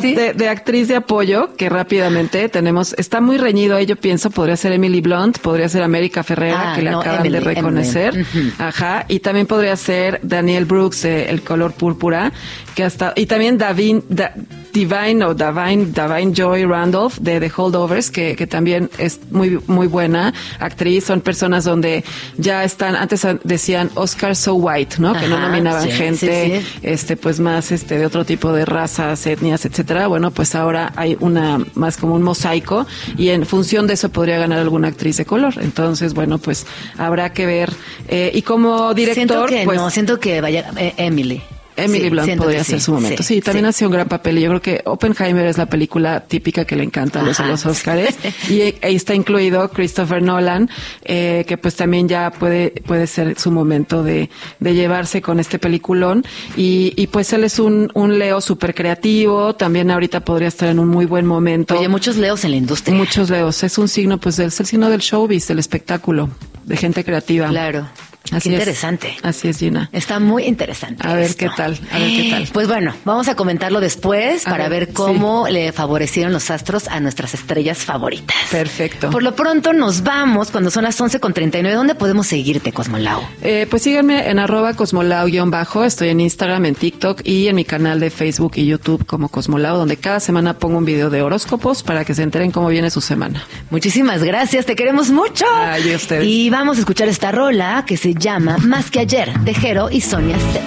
sí, de, de- de actriz de apoyo que rápidamente tenemos. Está muy reñido ahí, yo pienso. Podría ser Emily Blunt, podría ser América Ferrera, Ah, que le no, acaban de Emily, reconocer. Ajá. Y también podría ser Daniel Brooks, El color púrpura, que hasta. Y también Davin, Da- Divine o Davine, Davine Joy Randolph de The Holdovers, que, que también es muy, muy buena actriz. Son personas donde ya están, antes decían Oscar So White, ¿no? que no nominaban sí, gente sí, sí. este pues más este de otro tipo de razas, etnias, etcétera. Bueno, pues ahora hay una más como un mosaico y en función de eso podría ganar alguna actriz de color. Entonces, bueno, pues habrá que ver. Eh, y como director, siento que pues no, siento que vaya eh, Emily. Emily Sí, Blunt podría ser sí, su momento. Sí, también sí. ha sido un gran papel y yo creo que Oppenheimer es la película típica que le encanta a los, a Ajá. los Oscars y ahí está incluido Christopher Nolan, eh, que pues también ya puede puede ser su momento de, de llevarse con este peliculón y, y pues él es un, un Leo súper creativo, también ahorita podría estar en un muy buen momento. Oye, muchos leos en la industria. Muchos Leos, es un signo pues es el signo del showbiz, del espectáculo, de gente creativa. Claro. Así Qué es. interesante. Así es, Gina. Está muy interesante. A ver esto. qué tal, a ver qué tal. Pues bueno, vamos a comentarlo después A para ver, ver, cómo le favorecieron los astros a nuestras estrellas favoritas. Perfecto. Por lo pronto nos vamos cuando son las 11.39. ¿Dónde podemos seguirte, Cosmolao? Eh, pues síganme en arroba cosmolao-bajo. Estoy en Instagram, en TikTok y en mi canal de Facebook y YouTube como Cosmolao, donde cada semana pongo un video de horóscopos para que se enteren cómo viene su semana. Muchísimas gracias, te queremos mucho. Ay, y ustedes. Y vamos a escuchar esta rola que se llama Más que ayer, de Jero y Sonia Z.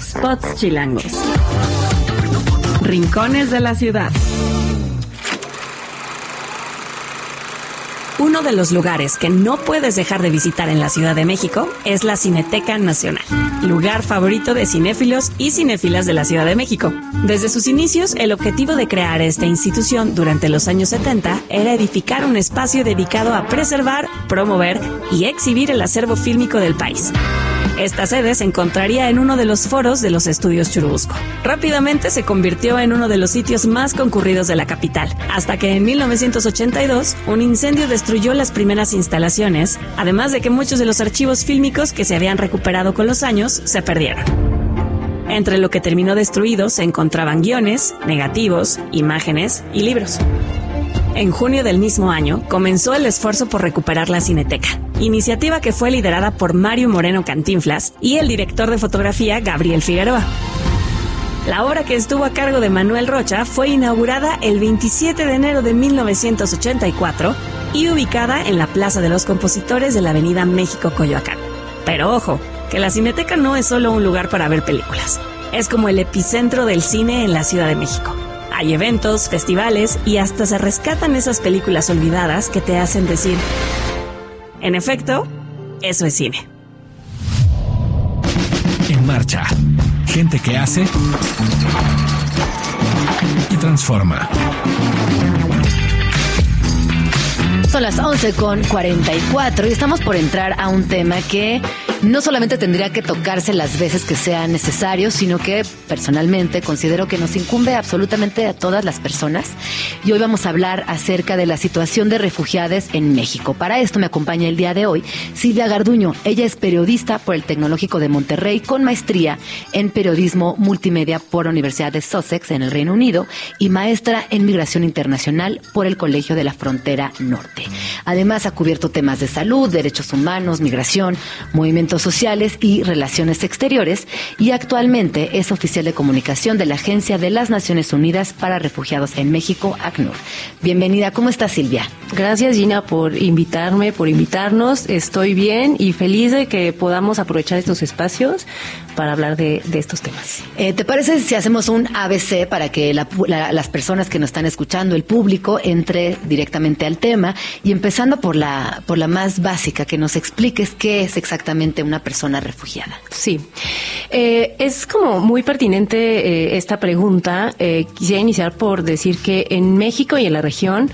Spots chilangos. Rincones de la ciudad. Uno de los lugares que no puedes dejar de visitar en la Ciudad de México es la Cineteca Nacional, lugar favorito de cinéfilos y cinéfilas de la Ciudad de México. Desde sus inicios, el objetivo de crear esta institución durante los años 70 era edificar un espacio dedicado a preservar, promover y exhibir el acervo fílmico del país. Esta sede se encontraría en uno de los foros de los estudios Churubusco. Rápidamente se convirtió en uno de los sitios más concurridos de la capital, hasta que en 1982 un incendio destruyó las primeras instalaciones, además de que muchos de los archivos fílmicos que se habían recuperado con los años se perdieron. Entre lo que terminó destruido se encontraban guiones, negativos, imágenes y libros. En junio del mismo año comenzó el esfuerzo por recuperar la Cineteca, iniciativa que fue liderada por Mario Moreno Cantinflas y el director de fotografía Gabriel Figueroa. La obra que estuvo a cargo de Manuel Rocha fue inaugurada el 27 de enero de 1984 y ubicada en la Plaza de los Compositores de la Avenida México Coyoacán. Pero ojo, que la Cineteca no es solo un lugar para ver películas, es como el epicentro del cine en la Ciudad de México. Hay eventos, festivales y hasta se rescatan esas películas olvidadas que te hacen decir, en efecto, eso es cine. En marcha. Gente que hace y transforma. Son las 11 con 44 y estamos por entrar a un tema que no solamente tendría que tocarse las veces que sea necesario, sino que personalmente considero que nos incumbe absolutamente a todas las personas. Y hoy vamos a hablar acerca de la situación de refugiados en México. Para esto me acompaña el día de hoy Silvia Garduño. Ella es periodista por el Tecnológico de Monterrey con maestría en periodismo multimedia por la Universidad de Sussex en el Reino Unido y maestra en migración internacional por el Colegio de la Frontera Norte. Además ha cubierto temas de salud, derechos humanos, migración, sociales y relaciones exteriores y actualmente es oficial de comunicación de la Agencia de las Naciones Unidas para Refugiados en México, ACNUR. Bienvenida, ¿cómo estás Silvia? Gracias Gina por invitarme, por invitarnos. Estoy bien y feliz de que podamos aprovechar estos espacios para hablar de, estos temas. Eh, ¿Te parece si hacemos un ABC para que las personas que nos están escuchando, el público, entre directamente al tema y empezando por la, por la más básica, que nos expliques qué es exactamente una persona refugiada? Sí, eh, es como muy pertinente eh, esta pregunta. quisiera iniciar por decir que en México y en la región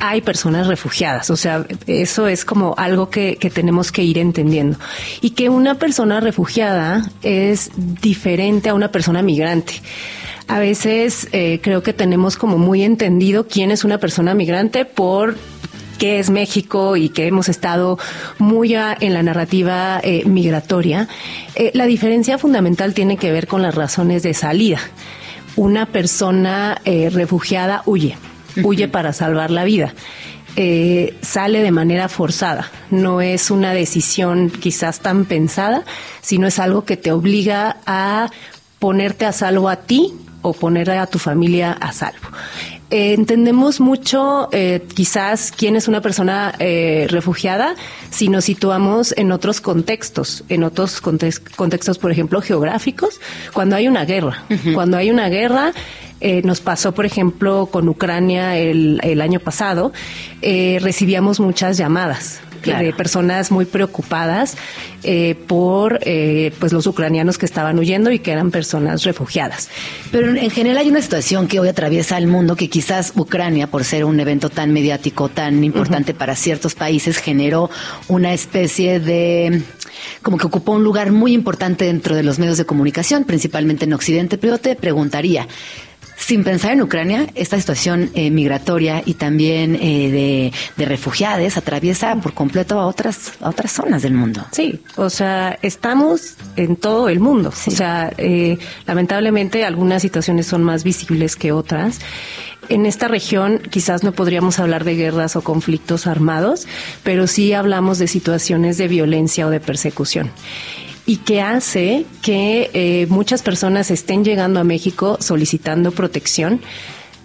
hay personas refugiadas. O sea, eso es como algo que, tenemos que ir entendiendo. Y que una persona refugiada es diferente a una persona migrante. A veces eh, creo que tenemos como muy entendido quién es una persona migrante por qué es México y que hemos estado muy en la narrativa eh, migratoria. Eh, la diferencia fundamental tiene que ver con las razones de salida. Una persona refugiada huye huye para salvar la vida. Eh, sale de manera forzada. No es una decisión quizás tan pensada, sino es algo que te obliga a ponerte a salvo a ti o poner a tu familia a salvo. Eh, entendemos mucho eh, quizás quién es una persona refugiada si nos situamos en otros contextos, en otros contextos, por ejemplo, geográficos, cuando hay una guerra. Cuando hay una guerra, eh, nos pasó, por ejemplo, con Ucrania el, el año pasado, eh, recibíamos muchas llamadas de personas muy preocupadas eh, por pues los ucranianos que estaban huyendo y que eran personas refugiadas. Pero en general hay una situación que hoy atraviesa el mundo que quizás Ucrania, por ser un evento tan mediático, tan importante para ciertos países, generó una especie de como que ocupó un lugar muy importante dentro de los medios de comunicación, principalmente en Occidente. Pero te preguntaría, sin pensar en Ucrania, esta situación eh, migratoria y también eh, de, de, refugiados atraviesa por completo a otras, a otras zonas del mundo. Sí, o sea, estamos en todo el mundo. O sea, eh, lamentablemente algunas situaciones son más visibles que otras. En esta región quizás no podríamos hablar de guerras o conflictos armados, pero sí hablamos de situaciones de violencia o de persecución y que hace que eh, muchas personas estén llegando a México solicitando protección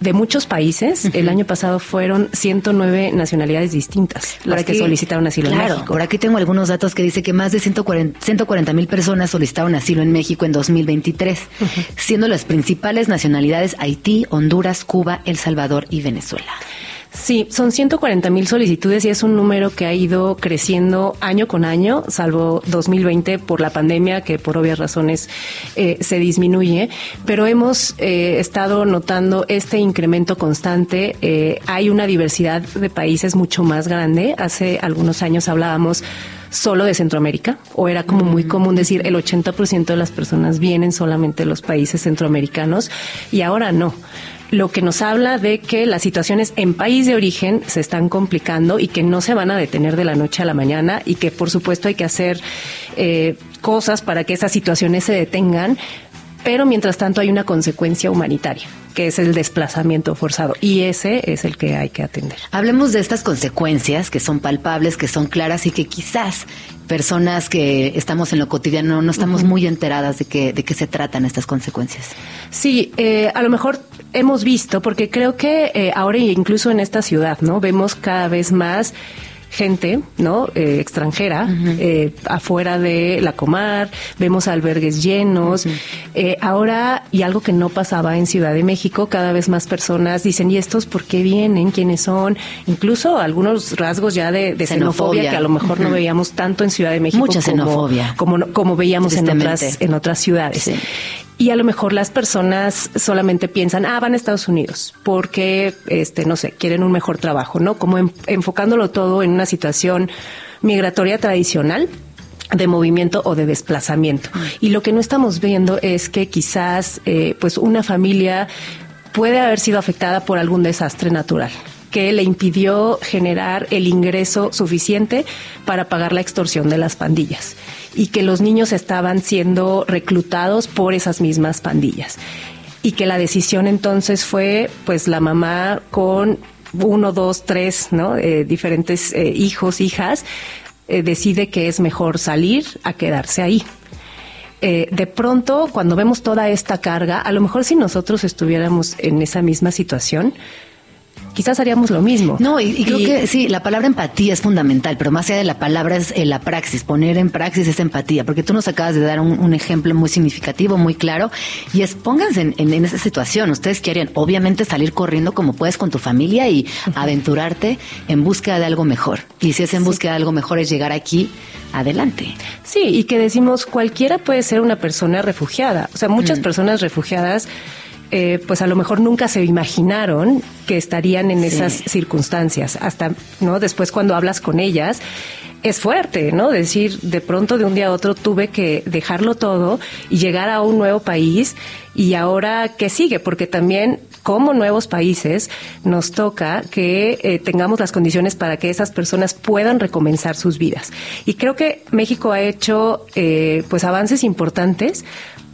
de muchos países. El año pasado fueron 109 nacionalidades distintas las que solicitaron asilo en México. Por aquí tengo algunos datos que dice que más de 140 mil personas solicitaron asilo en México en 2023, siendo las principales nacionalidades Haití, Honduras, Cuba, El Salvador y Venezuela. Sí, son 140 mil solicitudes y es un número que ha ido creciendo año con año, salvo 2020 por la pandemia, que por obvias razones eh, se disminuye. Pero hemos eh, estado notando este incremento constante. Eh, hay una diversidad de países mucho más grande. Hace algunos años hablábamos solo de Centroamérica, o era como muy común decir el 80% de las personas vienen solamente de los países centroamericanos, y ahora no lo que nos habla de que las situaciones en país de origen se están complicando y que no se van a detener de la noche a la mañana y que por supuesto hay que hacer eh, cosas para que esas situaciones se detengan, pero mientras tanto hay una consecuencia humanitaria que es el desplazamiento forzado y ese es el que hay que atender. Hablemos de estas consecuencias que son palpables, que son claras y que quizás personas que estamos en lo cotidiano no estamos muy enteradas de qué de qué se tratan estas consecuencias. Sí, eh, a lo mejor hemos visto, porque creo que eh, ahora incluso en esta ciudad, ¿no? Vemos cada vez más gente, ¿no? Eh, extranjera, eh, afuera de la comar, vemos albergues llenos. Eh, ahora, y algo que no pasaba en Ciudad de México, cada vez más personas dicen, ¿y estos por qué vienen? ¿Quiénes son? Incluso algunos rasgos ya de, xenofobia, que a lo mejor no veíamos tanto en Ciudad de México. Mucha xenofobia. Como, como, veíamos en otras, en otras ciudades y a lo mejor las personas solamente piensan, ah, van a Estados Unidos porque, este, no sé, quieren un mejor trabajo, ¿no? Como enfocándolo todo en una situación migratoria tradicional de movimiento o de desplazamiento. Y lo que no estamos viendo es que quizás eh, pues una familia puede haber sido afectada por algún desastre natural que le impidió generar el ingreso suficiente para pagar la extorsión de las pandillas y que los niños estaban siendo reclutados por esas mismas pandillas y que la decisión entonces fue pues la mamá con uno, dos, tres, ¿no? Eh, diferentes eh, hijos, hijas, eh, decide que es mejor salir a quedarse ahí. de pronto, cuando vemos toda esta carga, a lo mejor si nosotros estuviéramos en esa misma situación, quizás haríamos lo mismo. No, y, creo que sí, la palabra empatía es fundamental, pero más allá de la palabra es eh, la praxis, poner en praxis esa empatía, porque tú nos acabas de dar un, ejemplo muy significativo, muy claro, y es pónganse en, esa situación, ustedes querían obviamente salir corriendo como puedes con tu familia y aventurarte en búsqueda de algo mejor. Y si es en búsqueda de algo mejor es llegar aquí, adelante. Sí, y que decimos cualquiera puede ser una persona refugiada, o sea, muchas mm. personas refugiadas eh, pues a lo mejor nunca se imaginaron que estarían en esas circunstancias. Hasta, ¿no? Después cuando hablas con ellas, es fuerte, ¿no? Decir, de pronto de un día a otro tuve que dejarlo todo y llegar a un nuevo país y ahora qué sigue, porque también como nuevos países nos toca que eh, tengamos las condiciones para que esas personas puedan recomenzar sus vidas. Y creo que México ha hecho eh, pues avances importantes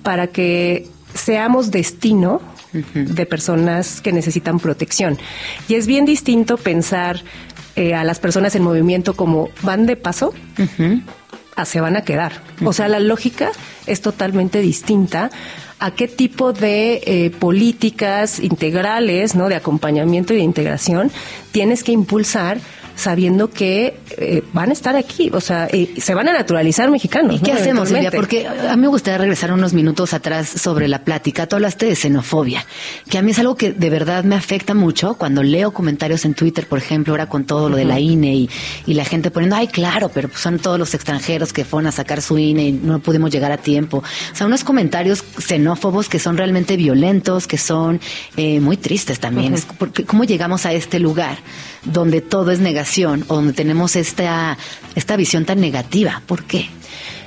para que seamos destino de personas que necesitan protección. Y es bien distinto pensar eh, a las personas en movimiento como van de paso a se van a quedar. O sea, la lógica es totalmente distinta a qué tipo de eh, políticas integrales, ¿no? De acompañamiento y de integración tienes que impulsar sabiendo que eh, van a estar aquí, o sea, eh, se van a naturalizar mexicanos. ¿Y qué hacemos, Silvia? Porque a mí me gustaría regresar unos minutos atrás sobre la plática. Tú hablaste de xenofobia, que a mí es algo que de verdad me afecta mucho cuando leo comentarios en Twitter, por ejemplo, ahora con todo lo de la INE y, y, la gente poniendo, ay, claro, pero pues son todos los extranjeros que fueron a sacar su INE y no pudimos llegar a tiempo. O sea, unos comentarios xenófobos que son realmente violentos, que son eh, muy tristes también. porque, ¿Cómo llegamos a este lugar donde todo es negación? o donde tenemos esta, esta visión tan negativa. ¿Por qué?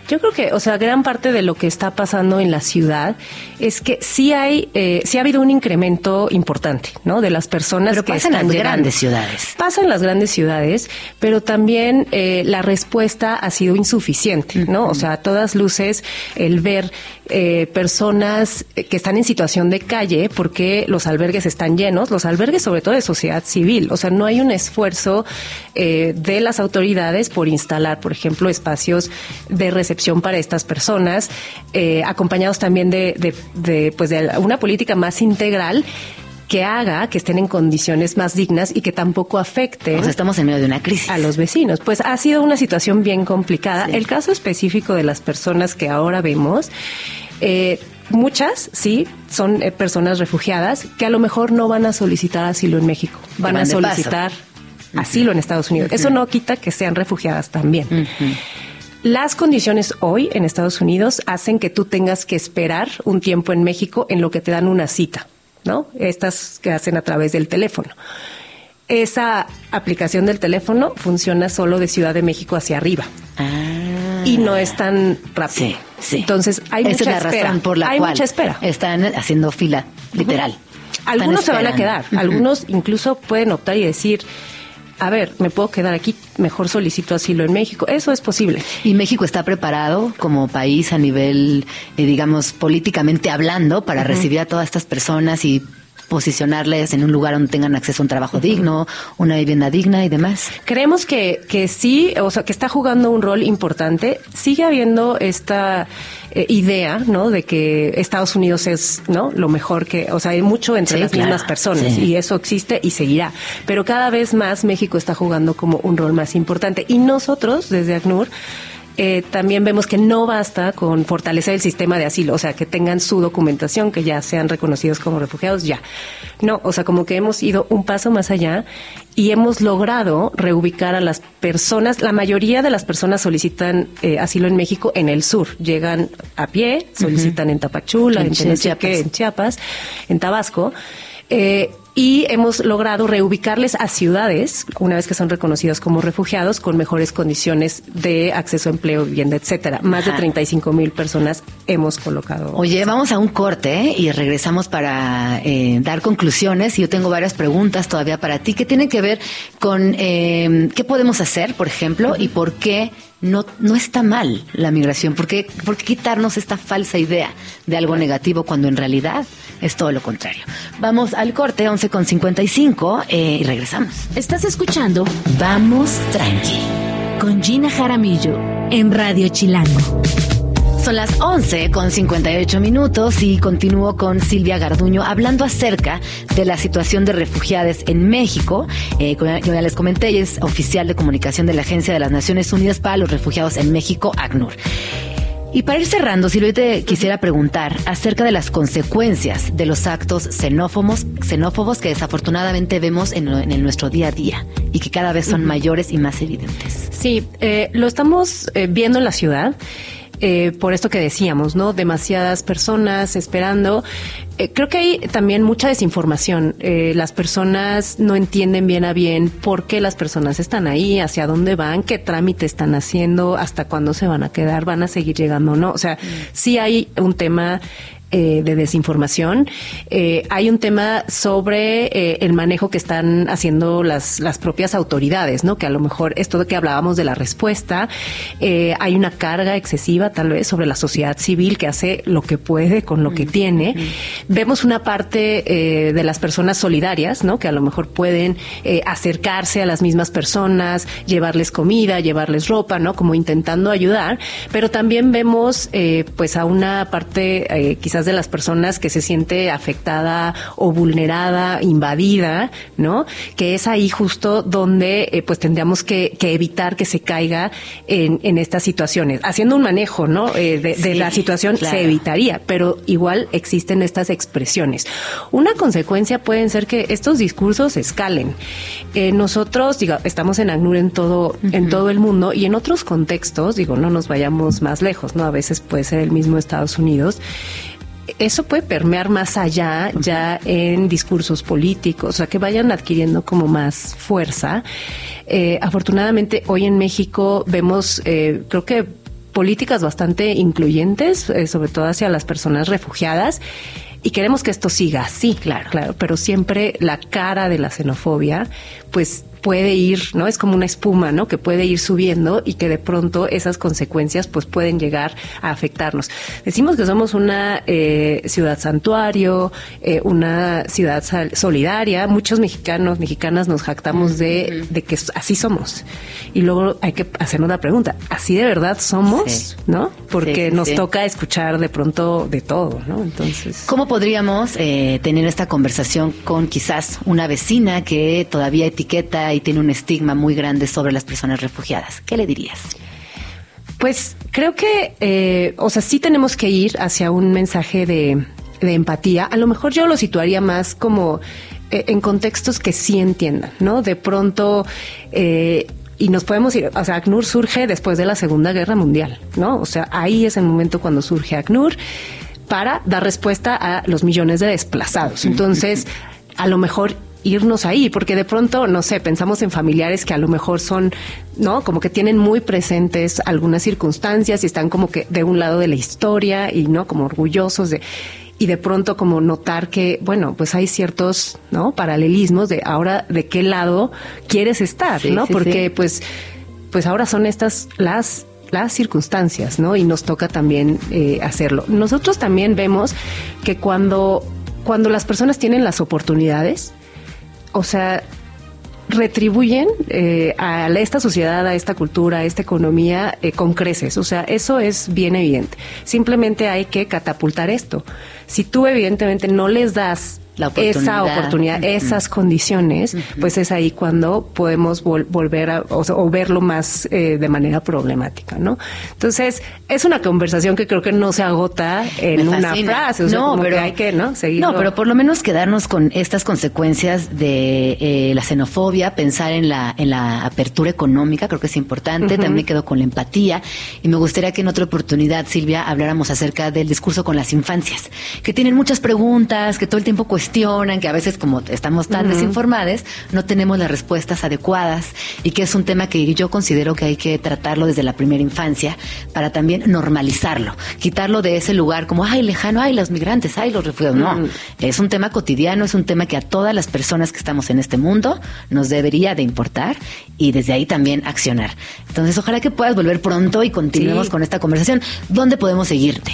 Yo creo que, o sea, gran parte de lo que está pasando en la ciudad es que sí hay, eh, sí ha habido un incremento importante, ¿no? De las personas que están en las grandes ciudades. Pasa en las grandes ciudades, pero también eh, la respuesta ha sido insuficiente, ¿no? O sea, a todas luces, el ver eh, personas que están en situación de calle porque los albergues están llenos, los albergues sobre todo de sociedad civil, o sea, no hay un esfuerzo eh, de las autoridades por instalar, por ejemplo, espacios de recepción para estas personas, eh, acompañados también de, de, pues de una política más integral que haga que estén en condiciones más dignas y que tampoco afecte. estamos en medio de una crisis. A los vecinos. Pues ha sido una situación bien complicada. El caso específico de las personas que ahora vemos, eh, muchas, sí, son eh, personas refugiadas que a lo mejor no van a solicitar asilo en México, van, a solicitar asilo en Estados Unidos. Eso no quita que sean refugiadas también. Las condiciones hoy en Estados Unidos hacen que tú tengas que esperar un tiempo en México en lo que te dan una cita. ¿no? Estas que hacen a través del teléfono. Esa aplicación del teléfono funciona solo de Ciudad de México hacia arriba. Ah. Y no es tan rápido. Sí, Entonces hay mucha espera. por la hay cual mucha espera. Están haciendo fila, literal. Algunos se van a quedar, algunos incluso pueden optar y decir, a ver, me puedo quedar aquí, mejor solicito asilo en México. Eso es posible. ¿Y México está preparado como país a nivel, eh, digamos, políticamente hablando para recibir a todas estas personas y posicionarles en un lugar donde tengan acceso a un trabajo digno, una vivienda digna y demás? Creemos que, que sí, o sea, que está jugando un rol importante. Sigue habiendo esta eh, idea, ¿no? De que Estados Unidos es, ¿no? Lo mejor que, o sea, hay mucho entre las mismas personas y eso existe y seguirá. Pero cada vez más México está jugando como un rol más importante. Y nosotros, desde ACNUR, eh, también vemos que no basta con fortalecer el sistema de asilo, o sea, que tengan su documentación, que ya sean reconocidos como refugiados, ya. No, o sea, como que hemos ido un paso más allá y hemos logrado reubicar a las personas, la mayoría de las personas solicitan eh, asilo en México en el sur, llegan a pie, solicitan en Tapachula, en, Chiapas. en Chiapas, en Tabasco. Eh, y hemos logrado reubicarles a ciudades, una vez que son reconocidos como refugiados, con mejores condiciones de acceso a empleo, vivienda, etcétera. Más de 35 mil personas hemos colocado. Oye, vamos a un corte ¿eh? y regresamos para eh, dar conclusiones. Yo tengo varias preguntas todavía para ti que tienen que ver con eh, qué podemos hacer, por ejemplo, y por qué no, no está mal la migración. ¿Por qué, ¿Por qué quitarnos esta falsa idea de algo negativo cuando en realidad es todo lo contrario? Vamos al corte 11 con 55 eh, y regresamos. Estás escuchando Vamos Tranqui con Gina Jaramillo en Radio Chilango. Son las 11 con 58 minutos y continúo con Silvia Garduño hablando acerca de la situación de refugiados en México. Eh, como ya les comenté, ella es oficial de comunicación de la Agencia de las Naciones Unidas para los Refugiados en México, ACNUR. Y para ir cerrando, Silvia, te quisiera preguntar acerca de las consecuencias de los actos xenófobos, xenófobos que desafortunadamente vemos en, nuestro día a día y que cada vez son mayores y más evidentes. Sí, eh, lo estamos eh, viendo en la ciudad. Eh, por esto que decíamos, ¿no? Demasiadas personas esperando. Eh, creo que hay también mucha desinformación. Eh, las personas no entienden bien a bien por qué las personas están ahí, hacia dónde van, qué trámite están haciendo, hasta cuándo se van a quedar, van a seguir llegando o no. O sea, sí hay un tema eh, de desinformación. Eh, hay un tema sobre eh, el manejo que están haciendo las, las propias autoridades, ¿no? Que a lo mejor esto de que hablábamos de la respuesta, hay una carga excesiva tal vez sobre la sociedad civil que hace lo que puede con lo que tiene. Vemos una parte de las personas solidarias, ¿no? Que a lo mejor pueden acercarse a las mismas personas, llevarles comida, llevarles ropa, ¿no? Como intentando ayudar, pero también vemos pues a una parte eh, de las personas que se siente afectada o vulnerada, invadida, ¿no? Que es ahí justo donde eh, pues tendríamos que, que evitar que se caiga en, en estas situaciones. Haciendo un manejo, ¿no? Eh, de, de la situación claro. se evitaría, pero igual existen estas expresiones. Una consecuencia pueden ser que estos discursos escalen. Eh, nosotros, digo, estamos en ACNUR en todo, en todo el mundo y en otros contextos, digo, no nos vayamos más lejos, ¿no? A veces puede ser el mismo Estados Unidos eso puede permear más allá ya en discursos políticos, o sea, que vayan adquiriendo como más fuerza. Eh, afortunadamente, hoy en México vemos, eh, creo que políticas bastante incluyentes, eh, sobre todo hacia las personas refugiadas. Y queremos que esto siga así, claro, claro, pero siempre la cara de la xenofobia, pues puede ir, ¿no? Es como una espuma, ¿no? Que puede ir subiendo y que de pronto esas consecuencias pues pueden llegar a afectarnos. Decimos que somos una eh, ciudad santuario, eh, una ciudad solidaria. Muchos mexicanos, mexicanas nos jactamos de, de que así somos. Y luego hay que hacernos la pregunta, ¿así de verdad somos? Sí. ¿No? Porque Sí, nos sí. toca escuchar de pronto de todo, ¿no? Entonces... ¿Cómo podríamos eh, tener esta conversación con quizás una vecina que todavía etiqueta y tiene un estigma muy grande sobre las personas refugiadas? ¿Qué le dirías? Pues creo que, eh, o sea, sí tenemos que ir hacia un mensaje de, de empatía. A lo mejor yo lo situaría más como eh, en contextos que sí entiendan, ¿no? De pronto, eh, y nos podemos ir, o sea, ACNUR surge después de la Segunda Guerra Mundial, ¿no? O sea, ahí es el momento cuando surge ACNUR para dar respuesta a los millones de desplazados. Entonces, a lo mejor irnos ahí, porque de pronto, no sé, pensamos en familiares que a lo mejor son, ¿no? Como que tienen muy presentes algunas circunstancias y están como que de un lado de la historia y, ¿no? Como orgullosos de y de pronto como notar que, bueno, pues hay ciertos, ¿no? Paralelismos de ahora de qué lado quieres estar, Sí, ¿no? sí, Porque sí. pues pues ahora son estas las las circunstancias, ¿no? Y nos toca también eh, hacerlo. Nosotros también vemos que cuando cuando las personas tienen las oportunidades, o sea, retribuyen eh, a esta sociedad, a esta cultura, a esta economía eh, con creces. O sea, eso es bien evidente. Simplemente hay que catapultar esto. Si tú evidentemente no les das La esa oportunidad. esas condiciones, pues es ahí cuando podemos vol- volver a, o, verlo más eh, de manera problemática, ¿no? Entonces, es una conversación que creo que no se agota en una frase, o sea, no, como pero que hay que, ¿no? Seguirlo. No, pero por lo menos quedarnos con estas consecuencias de eh, la xenofobia, pensar en la en la apertura económica, creo que es importante. También quedo con la empatía y me gustaría que en otra oportunidad, Silvia, habláramos acerca del discurso con las infancias, que tienen muchas preguntas, que todo el tiempo cuestionan cuestionan, que a veces como estamos tan desinformadas, no tenemos las respuestas adecuadas y que es un tema que yo considero que hay que tratarlo desde la primera infancia para también normalizarlo, quitarlo de ese lugar como, ay, lejano, ay, los migrantes, ay, los refugiados. No, es un tema cotidiano, es un tema que a todas las personas que estamos en este mundo nos debería de importar y desde ahí también accionar. Entonces, ojalá que puedas volver pronto y continuemos Sí. con esta conversación. ¿Dónde podemos seguirte?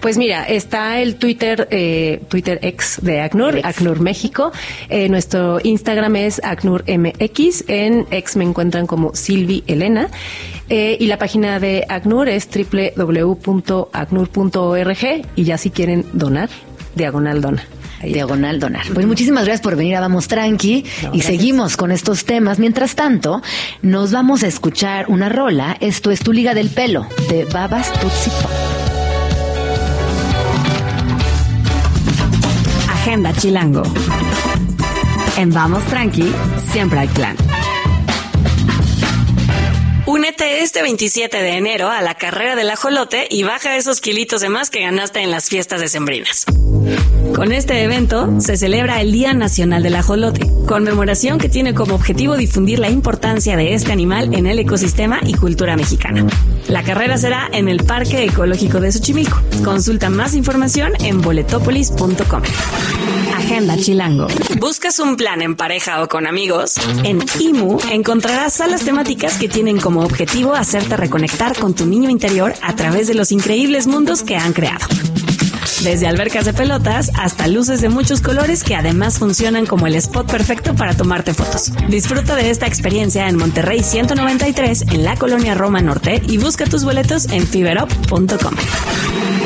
Pues mira, está el Twitter, eh, Twitter ex de ACNUR, Ex. ACNUR México. Eh, nuestro Instagram es ACNUR MX. En ex me encuentran como Silvi Elena. Eh, y la página de ACNUR es www.acnur.org. Y ya si quieren donar, diagonal dona. Diagonal Donar. Pues muchísimas gracias por venir a Vamos Tranqui No, y gracias. seguimos con estos temas. Mientras tanto, nos vamos a escuchar una rola. Esto es Tu Liga del Pelo de Babas Tutsi Pop. Agenda Chilango. En Vamos Tranqui, siempre hay plan. Únete este 27 de enero a la carrera del ajolote y baja esos kilitos de más que ganaste en las fiestas decembrinas. Con este evento se celebra el Día Nacional del Ajolote, conmemoración que tiene como objetivo difundir la importancia de este animal en el ecosistema y cultura mexicana. La carrera será en el Parque Ecológico de Xochimilco. Consulta más información en boletopolis.com. Agenda Chilango. ¿Buscas un plan en pareja o con amigos? En IMU encontrarás salas temáticas que tienen como objetivo hacerte reconectar con tu niño interior a través de los increíbles mundos que han creado. Desde albercas de pelotas hasta luces de muchos colores que además funcionan como el spot perfecto para tomarte fotos. Disfruta de esta experiencia en Monterrey 193 en la colonia Roma Norte y busca tus boletos en fiberop.com.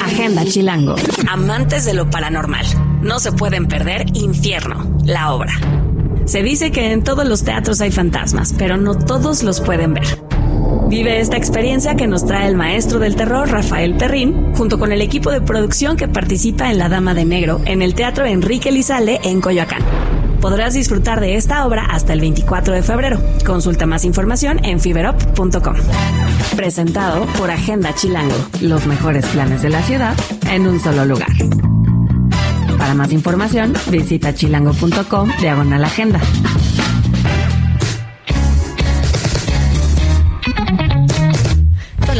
Agenda Chilango. Amantes de lo paranormal. No se pueden perder Infierno, la obra. Se dice que en todos los teatros hay fantasmas, pero no todos los pueden ver. Vive esta experiencia que nos trae el maestro del terror Rafael Perrín, junto con el equipo de producción que participa en La Dama de Negro en el Teatro Enrique Lizalde en Coyoacán. Podrás disfrutar de esta obra hasta el 24 de febrero. Consulta más información en fiberop.com. Presentado por Agenda Chilango, los mejores planes de la ciudad en un solo lugar. Para más información, visita chilango.com diagonal agenda.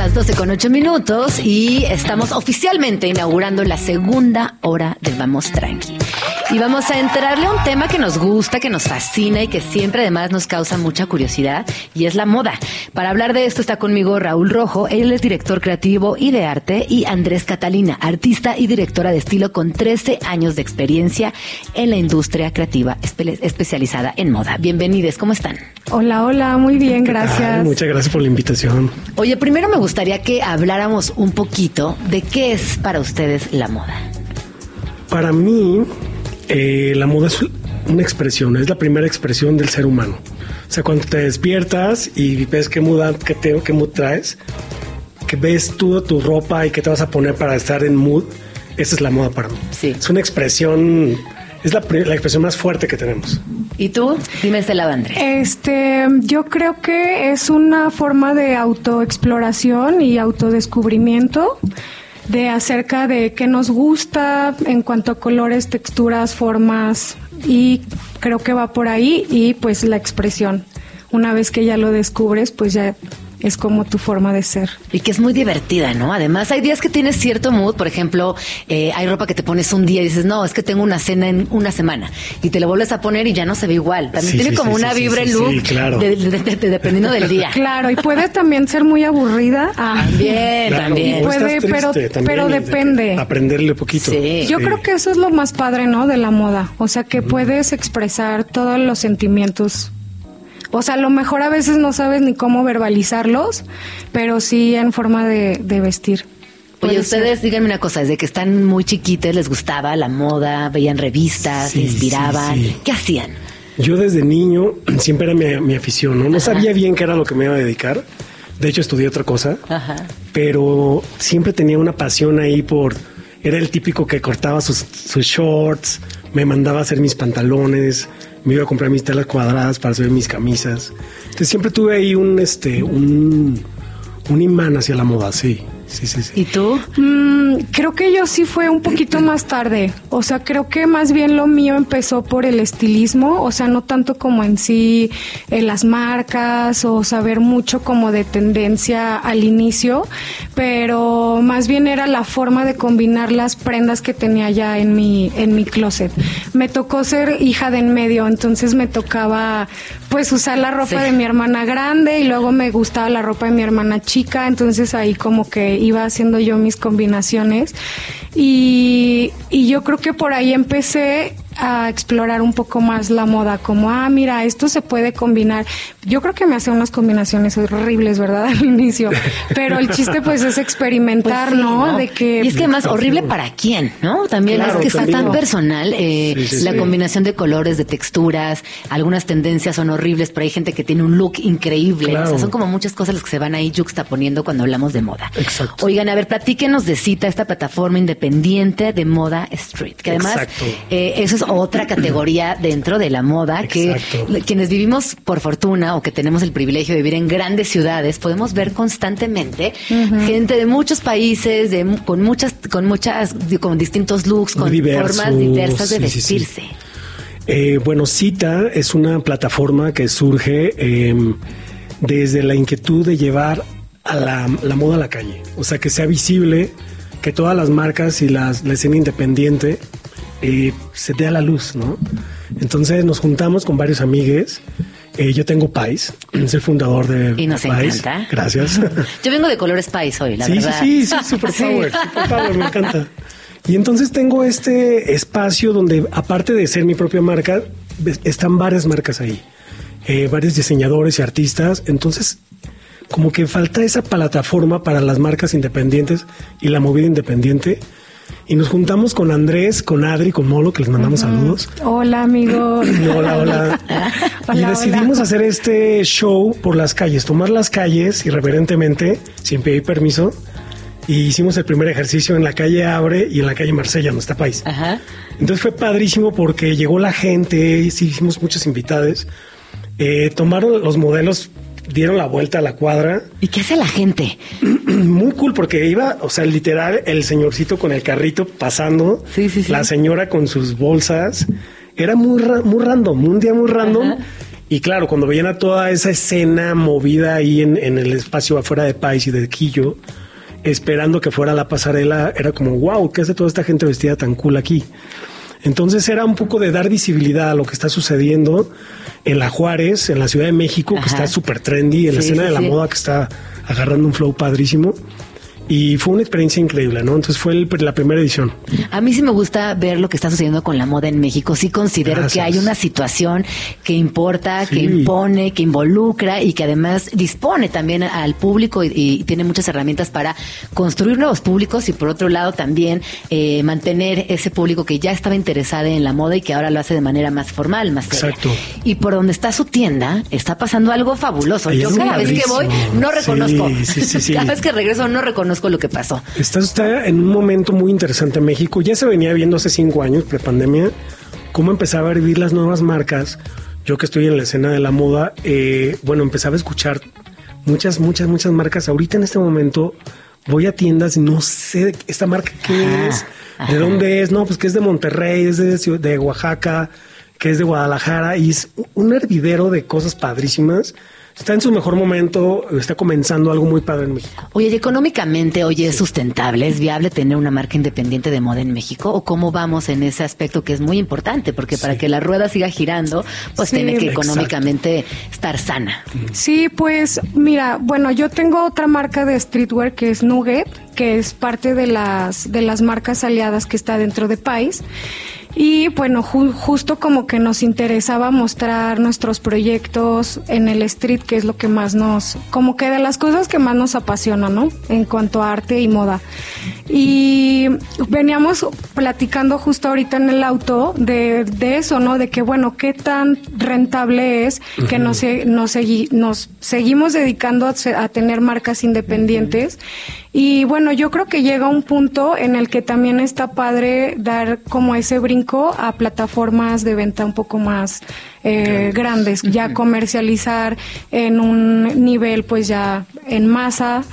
Las 12 con 8 minutos y estamos oficialmente inaugurando la segunda hora de Vamos Tranqui. Y vamos a entrarle a un tema que nos gusta, que nos fascina y que siempre además nos causa mucha curiosidad y es la moda. Para hablar de esto está conmigo Raúl Rojo, él es director creativo y de arte y Andrés Catalina, artista y directora de estilo con 13 años de experiencia en la industria creativa espe- especializada en moda. Bienvenidos, ¿cómo están? Hola, hola, muy bien, gracias. Muchas gracias por la invitación. Oye, primero me gustaría que habláramos un poquito de qué es para ustedes la moda. Para mí, eh, la moda es una expresión, es la primera expresión del ser humano. O sea, cuando te despiertas y ves qué mood, qué, te, qué mood traes, que ves tú tu ropa y qué te vas a poner para estar en mood, esa es la moda para mí. Sí. Es una expresión, es la, la expresión más fuerte que tenemos. ¿Y tú? Dime este lado, Andrés. Este, yo creo que es una forma de autoexploración y autodescubrimiento de acerca de qué nos gusta en cuanto a colores, texturas, formas y creo que va por ahí y pues la expresión. Una vez que ya lo descubres, pues ya es como tu forma de ser. Y que es muy divertida, ¿no? Además, hay días que tienes cierto mood. Por ejemplo, eh, hay ropa que te pones un día y dices, no, es que tengo una cena en una semana. Y te lo vuelves a poner y ya no se ve igual. También Sí, tiene sí, como sí, una sí, vibra el look, sí, claro. de- de- de- de- dependiendo del día. Claro, y puede también ser muy aburrida. Ah, También, Claro, también. Puede, pero- triste también pero de- depende. Aprenderle poquito. Sí. Yo creo que eso es lo más padre, ¿no? De la moda. O sea, que puedes expresar todos los sentimientos. O sea, a lo mejor a veces no sabes ni cómo verbalizarlos, pero sí en forma de, de vestir. Oye, ustedes ser. díganme una cosa, desde que están muy chiquitos les gustaba la moda, veían revistas, se inspiraban. sí, sí. ¿Qué hacían? Yo desde niño siempre era mi, mi afición, ¿no? No Ajá. sabía bien qué era lo que me iba a dedicar. De hecho, estudié otra cosa. Ajá. Pero siempre tenía una pasión ahí por... Era el típico que cortaba sus, sus shorts, me mandaba a hacer mis pantalones, me iba a comprar mis telas cuadradas para hacer mis camisas. Entonces siempre tuve ahí un, este, un, un imán hacia la moda, sí. Sí, sí, sí. ¿Y tú? Mm, creo que yo sí fue un poquito más tarde. O sea, creo que más bien lo mío empezó por el estilismo. O sea, no tanto como en sí eh, las marcas o saber mucho como de tendencia al inicio, pero más bien era la forma de combinar las prendas que tenía ya en mi, en mi closet. Me tocó ser hija de en medio, entonces me tocaba pues usar la ropa Sí. de mi hermana grande y luego me gustaba la ropa de mi hermana chica, entonces ahí como que iba haciendo yo mis combinaciones. Y, y yo creo que por ahí empecé a explorar un poco más la moda, como, ah, mira, esto se puede combinar. Yo creo que me hacía unas combinaciones horribles, ¿verdad? Al inicio, pero el chiste pues es experimentar, Pues sí, ¿no? De que... Y es que más horrible para quién, ¿no? También Claro, es que está tan personal eh, Sí, sí, la sí. combinación de colores, de texturas, algunas tendencias son horribles, pero hay gente que tiene un look increíble. Claro. O sea, son como muchas cosas las que se van ahí juxtaponiendo cuando hablamos de moda. Exacto. Oigan, a ver, platíquenos de Cita, esta plataforma independiente de moda street, que además eh, eso es otra categoría dentro de la moda que Exacto. quienes vivimos por fortuna o que tenemos el privilegio de vivir en grandes ciudades podemos ver constantemente gente de muchos países de con muchas con muchas con distintos looks con diversos, formas diversas de sí, sí, sí. vestirse Eh, bueno, Cita es una plataforma que surge eh, desde la inquietud de llevar a la, la moda a la calle. O sea, que sea visible, que todas las marcas y las, la escena independiente eh, se dé a la luz, ¿no? Entonces nos juntamos con varios amigues. Eh, yo tengo Pais, es el fundador de Y nos Pais. encanta. Gracias. yo vengo de color spice hoy la sí, verdad sí, sí, sí, super power, super power, me encanta. Y entonces tengo este espacio donde, aparte de ser mi propia marca, están varias marcas ahí, eh, varios diseñadores y artistas. Entonces, como que falta esa plataforma para las marcas independientes y la movida independiente. Y nos juntamos con Andrés, con Adri, con Molo, que les mandamos saludos. Hola, amigos. Hola, hola. y decidimos hola. hacer este show por las calles, tomar las calles irreverentemente, sin pedir permiso. Y hicimos el primer ejercicio en la calle Abre y en la calle Marsella, está país. Ajá. Entonces fue padrísimo porque llegó la gente, hicimos muchas invitadas. Eh, tomaron los modelos, dieron la vuelta a la cuadra. y qué hace la gente Muy cool porque iba, o sea, literal, el señorcito con el carrito pasando, Sí, sí, sí. la señora con sus bolsas. Era muy, ra- muy random, un día muy random. Y claro, cuando veían a toda esa escena movida ahí en, en el espacio afuera de Pais y de Quillo, esperando que fuera la pasarela, era como, wow, ¿qué hace toda esta gente vestida tan cool aquí? Entonces era un poco de dar visibilidad a lo que está sucediendo en la Juárez, en la Ciudad de México, que está súper trendy, en la escena sí, de la sí. moda que está agarrando un flow padrísimo. Y fue una experiencia increíble, ¿no? Entonces fue el- la primera edición. A mí sí me gusta ver lo que está sucediendo con la moda en México. Sí considero Gracias. que hay una situación que importa, que impone, que involucra y que además dispone también al público y, y tiene muchas herramientas para construir nuevos públicos y por otro lado también eh, mantener ese público que ya estaba interesado en la moda y que ahora lo hace de manera más formal, más seria. Exacto. Y por donde está su tienda está pasando algo fabuloso. Ahí Yo cada vez que voy no reconozco. Sí. cada vez que regreso no reconozco lo que pasó. Está, está en un momento muy interesante en México. Ya se venía viendo hace cinco años, prepandemia, cómo empezaba a vivir las nuevas marcas. Yo que estoy en la escena de la moda, eh, bueno, empezaba a escuchar muchas, muchas, muchas marcas. Ahorita en este momento voy a tiendas y no sé esta marca qué Ajá, es, ajá. de dónde es, no, pues que es de Monterrey, es de, de Oaxaca, que es de Guadalajara y es un hervidero de cosas padrísimas. Está en su mejor momento, está comenzando algo muy padre en México. Oye, ¿y económicamente, oye, es sustentable, es viable tener una marca independiente de moda en México? ¿O cómo vamos en ese aspecto que es muy importante? Porque para que la rueda siga girando, pues Sí, tiene que exacto. económicamente estar sana. Sí, pues mira, bueno, yo tengo otra marca de streetwear que es Nugget, que es parte de las de las marcas aliadas que está dentro de Pais. Y bueno, ju- justo como que nos interesaba mostrar nuestros proyectos en el street, que es lo que más nos, como que de las cosas que más nos apasiona, ¿no? En cuanto a arte y moda. Y veníamos platicando justo ahorita en el auto de, de eso, ¿no? De que, bueno, qué tan rentable es que nos, nos, segui- nos seguimos dedicando a, a tener marcas independientes. Y bueno, yo creo que llega un punto en el que también está padre dar como ese brinco a plataformas de venta un poco más eh, grandes, ya comercializar en un nivel pues ya en masa.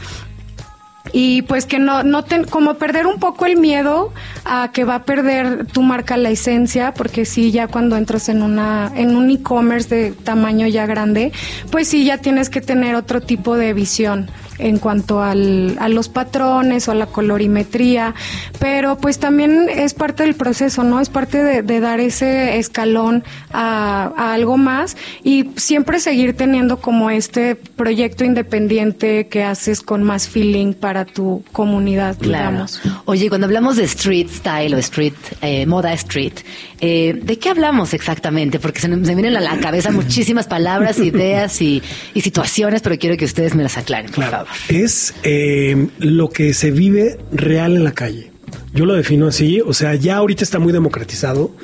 Y pues que no, no ten- como perder un poco el miedo a que va a perder tu marca la esencia, porque sí, ya cuando entras en una, en un e-commerce de tamaño ya grande, pues sí, ya tienes que tener otro tipo de visión en cuanto al, a los patrones o a la colorimetría, pero pues también es parte del proceso, ¿no? Es parte de, de dar ese escalón a, a algo más y siempre seguir teniendo como este proyecto independiente que haces con más feeling para tu comunidad, Claro. digamos. Oye, cuando hablamos de street style o street, eh, moda street, eh, ¿de qué hablamos exactamente? Porque se, me se me vienen a la cabeza muchísimas palabras, ideas y, y situaciones, pero quiero que ustedes me las aclaren, por favor. Es eh, lo que se vive real en la calle. Yo lo defino así, o sea, ya ahorita está muy democratizado.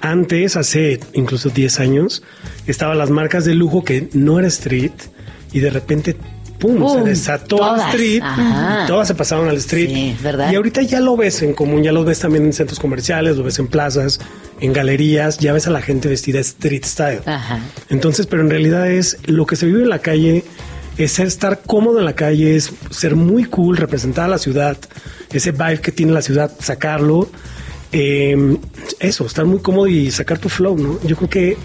Antes, hace incluso 10 años, estaban las marcas de lujo que no era street y de repente, ¡pum!, ¡Pum! se desató al Todas. street Ajá. y todas se pasaron al street. Sí, es verdad. Y ahorita ya lo ves en común, ya lo ves también en centros comerciales, lo ves en plazas, en galerías, ya ves a la gente vestida street style. Ajá. Entonces, pero en realidad es lo que se vive en la calle, es estar cómodo en la calle, es ser muy cool, representar a la ciudad, ese vibe que tiene la ciudad, sacarlo. Eh, eso, estar muy cómodo y sacar tu flow, ¿no? Yo creo que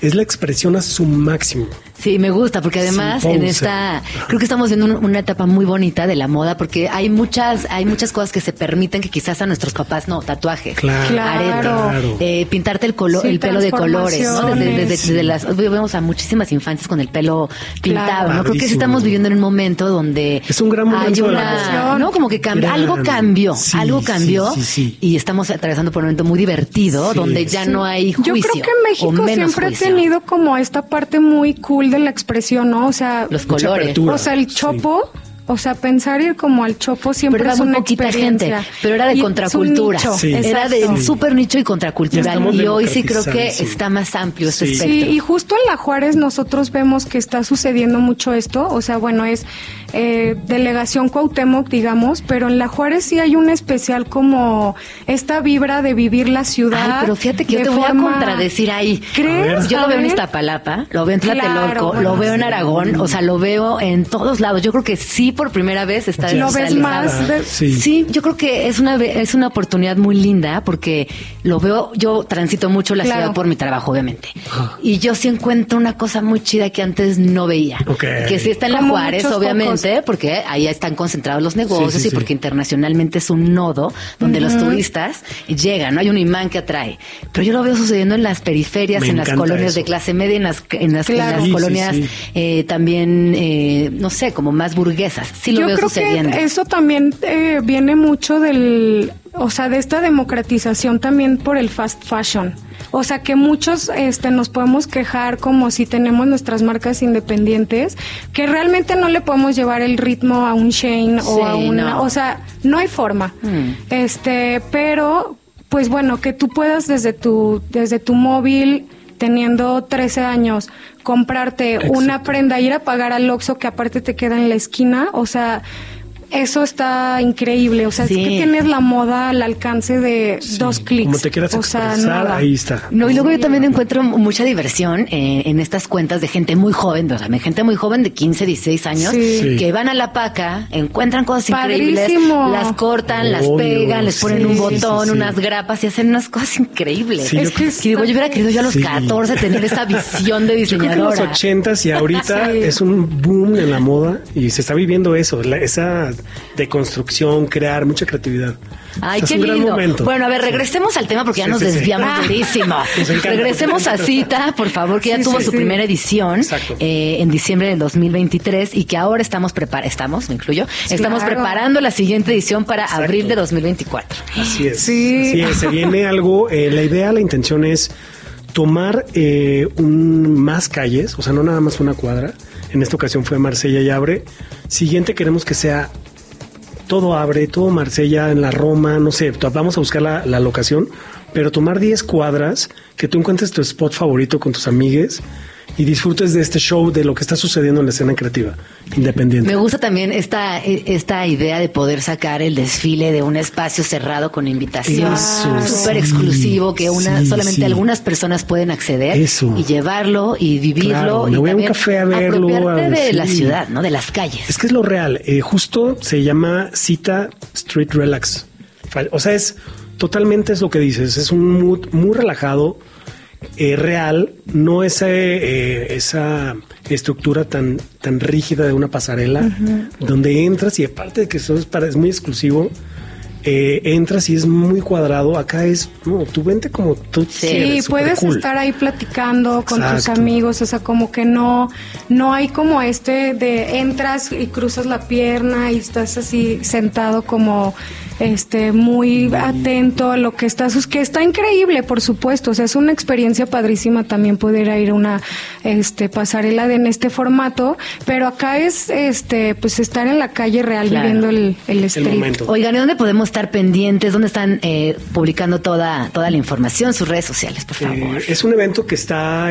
es la expresión a su máximo. Sí, me gusta porque además en esta creo que estamos viendo un- una etapa muy bonita de la moda porque hay muchas hay muchas cosas que se permiten que quizás a nuestros papás no, tatuaje, Claro, eh, pintarte el color, Sí, el pelo de colores, ¿no? Desde, desde- desde las vemos a muchísimas infancias con el pelo pintado, Claro. ¿no? Creo que sí estamos viviendo en un momento donde Es un gran momento hay de la una, no, como que cambió, algo cambió, Sí, algo cambió sí, sí. y estamos atravesando por un momento muy divertido Sí. donde ya no hay juicio. Yo creo que México siempre juicio. ha tenido como esta parte muy cool de la expresión, ¿no? O sea, los colores. o sea, el Sí. O sea, pensar ir como al chopo siempre Pero era es muy una poquita experiencia. gente, pero era de Y es un contracultura. nicho, Sí. Era de súper nicho y contracultural. Y hoy sí creo que está más amplio Sí. espectro. Sí, y justo en La Juárez nosotros vemos que está sucediendo mucho esto, o sea, bueno, es eh, delegación Cuauhtémoc, digamos, pero en La Juárez sí hay un especial como esta vibra de vivir la ciudad. Ay, pero fíjate que yo te voy a contradecir ahí. ¿Crees? Yo A lo veo en. Iztapalapa, lo veo en Tlatelolco, Claro, lo veo en sí. Aragón, o sea, lo veo en todos lados. Yo creo que sí, por primera vez está Ya Lo ves más de- Sí. Sí, yo creo que es una es una oportunidad muy linda porque lo veo, yo transito mucho la Claro. ciudad por mi trabajo, obviamente. Y yo sí encuentro una cosa muy chida que antes no veía. Que sí está en la Como Juárez, obviamente, porque ahí están concentrados los negocios Sí, sí, y sí. porque internacionalmente es un nodo donde los turistas llegan, no hay un imán que atrae. Pero yo lo veo sucediendo en las periferias, Me en las colonias eso. de clase media, en las, en las, en Claro. las Sí, sí, colonias sí. eh, también, eh, no sé, como más burguesas. Sí lo Yo veo creo sucediendo. que eso también eh, viene mucho del, o sea, de esta democratización también por el fast fashion. O sea, que muchos este, nos podemos quejar como si tenemos nuestras marcas independientes, que realmente no le podemos llevar el ritmo a un Shane Sí, o a una, no. o sea, no hay forma. Mm. Este, pero pues bueno, que tú puedas desde tu desde tu móvil teniendo 13 años comprarte una prenda, ir a pagar al Oxxo que aparte te queda en la esquina, o sea, eso está increíble, o sea, Sí. es que tienes la moda al alcance de dos clics. Como te quieras o sea, expresar, nada. ahí está. No, y luego yo también encuentro mucha diversión eh, en estas cuentas de gente muy joven, o sea, gente muy joven de 15, 16 años, Sí. Sí. que van a la paca, encuentran cosas increíbles, Padrísimo. las cortan, las pegan, les ponen sí, un botón, sí, sí. unas grapas y hacen unas cosas increíbles. Sí, Es que digo, yo hubiera querido yo a los Sí. 14 tener esta visión de Yo creo que en los diseñadora. ochentas y ahorita Sí. es un boom en la moda y se está viviendo eso, la- esa deconstrucción, crear mucha creatividad. Ay, O sea, qué es un gran lindo. momento. Bueno, a ver, regresemos al tema porque ya Sí, nos sí, sí. desviamos Ah. durísimo. Regresemos a Cita, por favor, que ya tuvo sí, su sí. primera edición eh, en diciembre del 2023 y que ahora estamos preparando, estamos, me incluyo, estamos Claro. preparando la siguiente edición para abril de 2024. Así es. Sí. Así es. Se viene algo. eh, la idea, la intención es tomar eh, un, más calles, o sea, no nada más una cuadra. En esta ocasión fue Marsella y Abre. Siguiente queremos que sea todo Abre, todo Marsella, en la Roma, no sé, vamos a buscar la, la locación, pero tomar 10 cuadras, que tú encuentres tu spot favorito con tus amigues y disfrutes de este show, de lo que está sucediendo en la escena creativa independiente. Me gusta también esta, esta idea de poder sacar el desfile de un espacio cerrado con invitación súper exclusivo que una solamente algunas personas pueden acceder y llevarlo y vivirlo y un café a verlo, de la ciudad, ¿no? De las calles. Es que es lo real. Eh, justo se llama cita Street Relax. O sea, es totalmente es lo que dices. Es un mood muy relajado eh, real, no esa, eh, esa estructura tan, tan rígida de una pasarela, donde entras y aparte de que eso es, para, es muy exclusivo, eh, entras y es muy cuadrado. Acá es, no, tú vente como tú Sí, puedes estar ahí platicando con tus amigos, o sea, como que no, no hay como este de entras y cruzas la pierna y estás así sentado como este muy atento a lo que estás que está increíble por supuesto o sea es una experiencia padrísima también poder ir a una este pasarela de, en este formato pero acá es este pues estar en la calle real viviendo el, el street. oigan ¿y dónde podemos estar pendientes dónde están eh, publicando toda toda la información sus redes sociales por favor eh, es un evento que está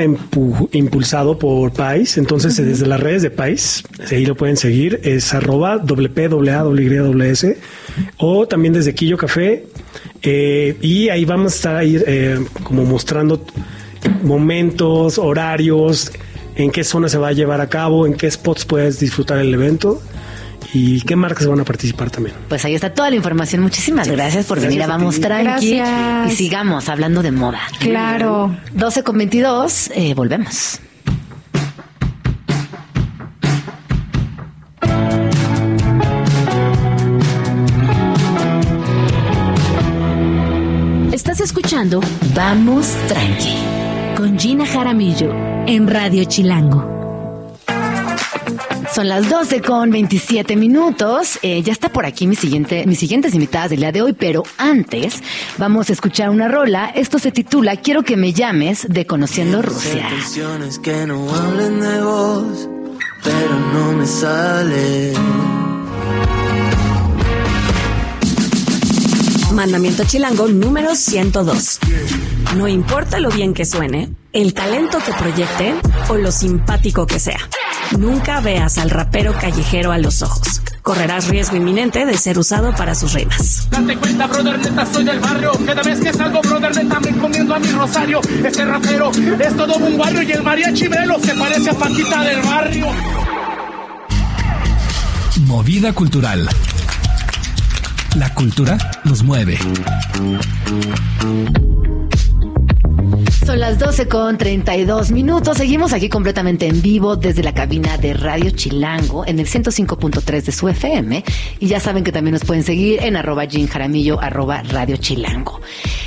impulsado por Pais entonces desde las redes de Pais ahí lo pueden seguir es arroba o también desde Quillo Café. Eh, y ahí vamos a estar ahí eh, como mostrando momentos, horarios, en qué zona se va a llevar a cabo, en qué spots puedes disfrutar el evento y qué marcas van a participar también. Pues ahí está toda la información. Muchísimas gracias por venir a Vamos Tranqui y sigamos hablando de moda. Claro. 12 con 22, eh, volvemos. escuchando Vamos Tranqui con Gina Jaramillo en Radio Chilango. Son las 12 con 27 minutos. Eh, ya está por aquí mi siguiente, mis siguientes invitadas del día de hoy, pero antes vamos a escuchar una rola. Esto se titula Quiero que me llames de Conociendo Rusia. que no hablen de vos, pero no me sale. Mandamiento Chilango número 102. No importa lo bien que suene, el talento que proyecte o lo simpático que sea. Nunca veas al rapero callejero a los ojos. Correrás riesgo inminente de ser usado para sus rimas. Date cuenta, brother, neta, soy del barrio. Cada vez que salgo, brother, neta, me comiendo a mi rosario. Este rapero es todo un barrio y el mariachi velo se parece a Paquita del barrio. Movida cultural. La cultura nos mueve. Son las 12 con 32 minutos. Seguimos aquí completamente en vivo desde la cabina de Radio Chilango en el 105.3 de su FM. Y ya saben que también nos pueden seguir en arroba Jean arroba Radio Chilango.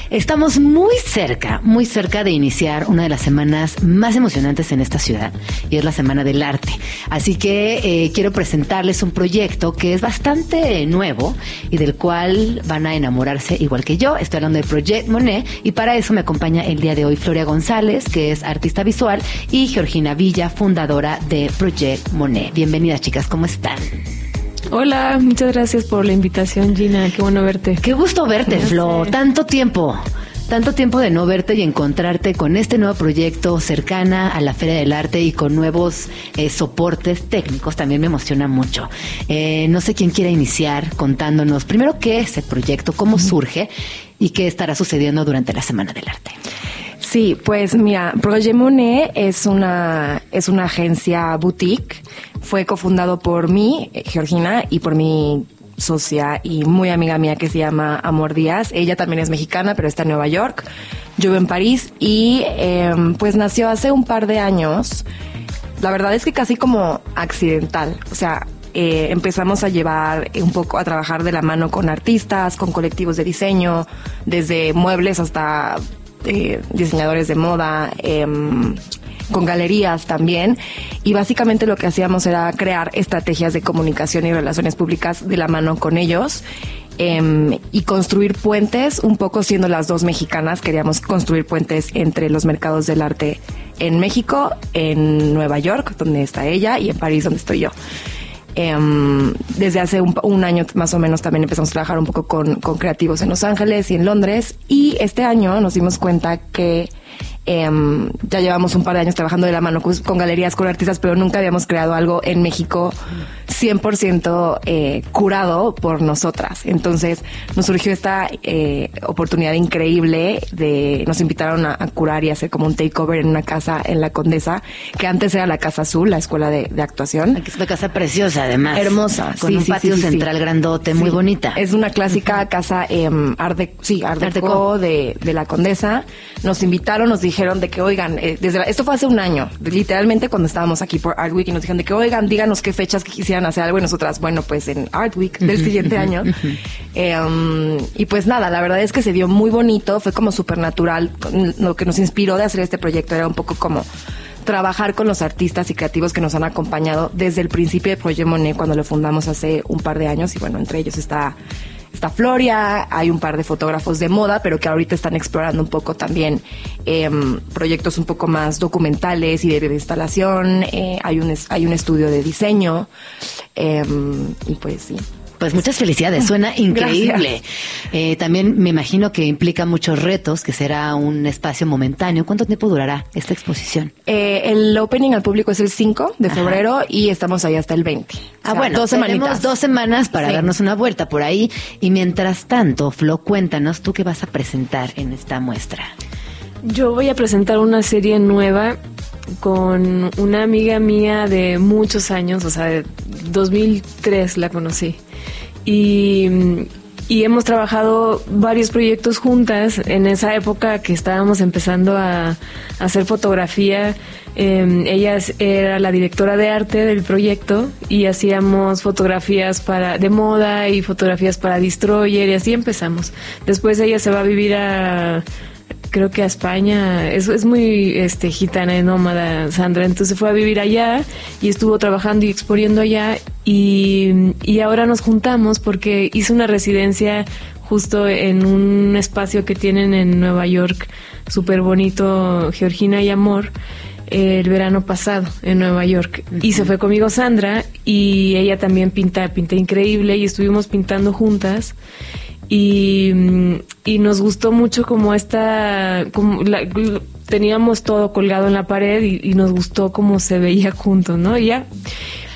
Estamos muy cerca, muy cerca de iniciar una de las semanas más emocionantes en esta ciudad y es la Semana del Arte. Así que eh, quiero presentarles un proyecto que es bastante nuevo y del cual van a enamorarse igual que yo. Estoy hablando de Project Monet y para eso me acompaña el día de hoy Gloria González, que es artista visual, y Georgina Villa, fundadora de Project Monet. Bienvenidas, chicas, ¿cómo están? Hola, muchas gracias por la invitación, Gina. Qué bueno verte. Qué gusto verte, Flo. Tanto tiempo. Tanto tiempo de no verte y encontrarte con este nuevo proyecto cercana a la Feria del Arte y con nuevos eh, soportes técnicos también me emociona mucho. Eh, no sé quién quiera iniciar contándonos primero qué es el proyecto, cómo surge y qué estará sucediendo durante la Semana del Arte. Sí, pues mira, Projet Monet es una, es una agencia boutique. Fue cofundado por mí, Georgina, y por mi socia y muy amiga mía que se llama Amor Díaz. Ella también es mexicana, pero está en Nueva York. Yo vivo en París y em, pues nació hace un par de años. La verdad es que casi como accidental. O sea, eh, empezamos a llevar un poco a trabajar de la mano con artistas, con colectivos de diseño, desde muebles hasta eh, diseñadores de moda, em, con galerías también. Y básicamente lo que hacíamos era crear estrategias de comunicación y relaciones públicas de la mano con ellos. Em, y construir puentes, un poco siendo las dos mexicanas, queríamos construir puentes entre los mercados del arte en México, en Nueva York, donde está ella, y en París, donde estoy yo. Em, desde hace un, año más o menos también empezamos a trabajar un poco con, creativos en Los Ángeles y en Londres. Y este año nos dimos cuenta que Em, ya llevamos un par de años trabajando de la mano con, galerías, con artistas, pero nunca habíamos creado algo en México 100% eh, curado por nosotras. Entonces nos surgió esta eh, oportunidad increíble de, nos invitaron a, a curar y hacer como un takeover en una casa en La Condesa, que antes era la Casa Azul, la escuela de, de actuación. Aquí es una casa preciosa, además. Hermosa, Con sí, un sí, patio sí, central grandote, muy bonita. Es una clásica casa eh, art, de- sí, art Art Deco Deco. de, de la Condesa. Nos invitaron, nos dijeron de que, oigan, eh, desde la- esto fue hace un año, literalmente cuando estábamos aquí por Art Week y nos dijeron de que, oigan, díganos qué fechas que quisieran hacer algo y nosotras, bueno, pues en Art Week del siguiente año. Eh, um, y pues nada, la verdad es que se dio muy bonito, fue como súper natural. Lo que nos inspiró de hacer este proyecto era un poco como trabajar con los artistas y creativos que nos han acompañado desde el principio de Proyecto Monet cuando lo fundamos hace un par de años y bueno, entre ellos está está Floria, hay un par de fotógrafos de moda, pero que ahorita están explorando un poco también em, proyectos un poco más documentales y de, instalación, eh, hay, un, hay un estudio de diseño em, y pues sí. Pues muchas felicidades, suena increíble. Eh, también me imagino que implica muchos retos, que será un espacio momentáneo. ¿Cuánto tiempo durará esta exposición? Eh, el opening al público es el 5 de Ajá. febrero y estamos ahí hasta el 20. Ah, O sea, bueno, dos tenemos dos semanas para Sí. darnos una vuelta por ahí. Y mientras tanto, Flo, cuéntanos tú qué vas a presentar en esta muestra. Yo voy a presentar una serie nueva con una amiga mía de muchos años, o sea, de 2003 la conocí. Y, y hemos trabajado varios proyectos juntas en esa época que estábamos empezando a, a hacer fotografía. eh, ella era la directora de arte del proyecto y hacíamos fotografías para de moda y fotografías para Destroyer y así empezamos. Después ella se va a vivir a creo que a España, es, es muy este, gitana y nómada Sandra, entonces fue a vivir allá y estuvo trabajando y exponiendo allá y, y ahora nos juntamos porque hizo una residencia justo en un espacio que tienen en Nueva York, súper bonito, Georgina y Amor, el verano pasado en Nueva York. Y se fue conmigo Sandra y ella también pinta, pinta increíble y estuvimos pintando juntas y, y nos gustó mucho como esta como la- teníamos todo colgado en la pared y, y nos gustó cómo se veía juntos no Y ya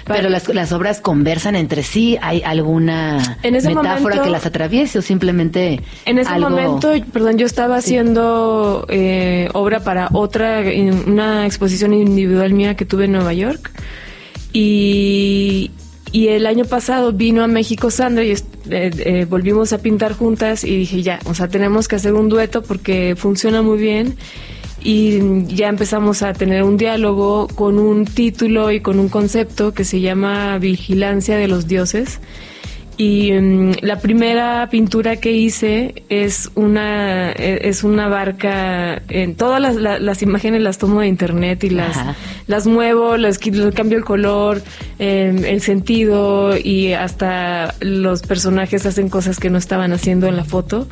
Pero las, las obras conversan entre sí. ¿Hay alguna En ese metáfora momento- que las atraviese o simplemente en ese algo- momento perdón yo estaba haciendo eh, obra para otra una exposición individual mía que tuve en Nueva York y y el año pasado vino a México Sandra y eh, eh, volvimos a pintar juntas y dije ya, o sea, tenemos que hacer un dueto porque funciona muy bien y ya empezamos a tener un diálogo con un título y con un concepto que se llama Vigilancia de los Dioses. Y mm, la primera pintura que hice es una eh, es una barca. En todas las, la- las imágenes las tomo de internet y las Ajá. las muevo, las les cambio el color, eh, el sentido y hasta los personajes hacen cosas que no estaban haciendo en la foto.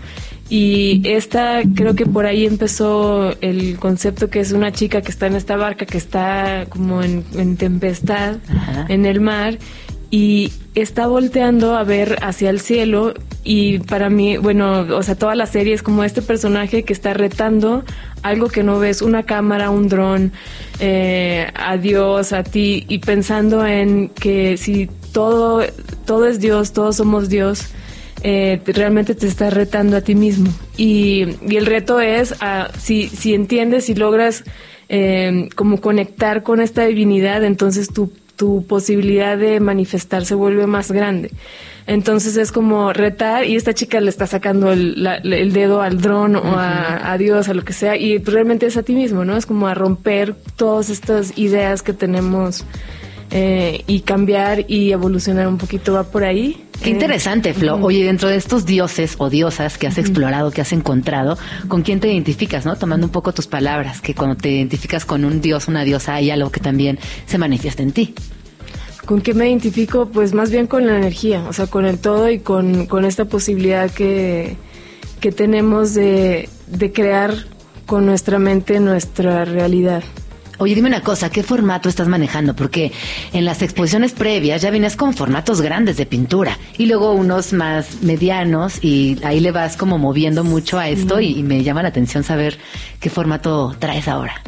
Y esta creo que por ahí empezó el concepto que es una chica que está en esta barca que está como en, en tempestad Ajá. en el mar y está volteando a ver hacia el cielo y para mí, bueno, o sea, toda la serie es como este personaje que está retando algo que no ves, una cámara, un dron, eh, a Dios, a ti, y pensando en que si todo, todo es Dios, todos somos Dios, eh, te- realmente te estás retando a ti mismo. Y, y el reto es, ah, si, si entiendes y logras eh, como conectar con esta divinidad, entonces tu, tu posibilidad de manifestar se vuelve más grande. Entonces es como retar y esta chica le está sacando el, la- el dedo al dron o a, a Dios, a lo que sea, y realmente es a ti mismo, ¿no? Es como a romper todas estas ideas que tenemos eh, y cambiar y evolucionar un poquito, va por ahí. Qué interesante, Flo. Oye, dentro de estos dioses o diosas que has explorado, que has encontrado, ¿con quién te identificas, no? Tomando un poco tus palabras, que cuando te identificas con un dios, una diosa, hay algo que también se manifiesta en ti. ¿Con qué me identifico? Pues más bien con la energía, o sea, con el todo y con, con esta posibilidad que, que tenemos de, de crear con nuestra mente nuestra realidad. Oye, dime una cosa, ¿qué formato estás manejando? Porque en las exposiciones previas ya vienes con formatos grandes de pintura y luego unos más medianos y ahí le vas como moviendo mucho a esto y, y me llama la atención saber qué formato traes ahora.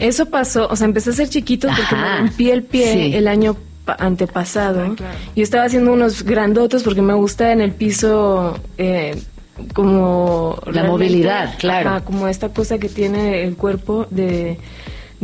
Eso pasó, o sea, empecé a ser chiquito porque Ajá. me rompí el pie Sí. el año pa- antepasado. Yo estaba haciendo unos grandotes porque me gusta en el piso eh, como... La movilidad, claro. ajá, como esta cosa que tiene el cuerpo de...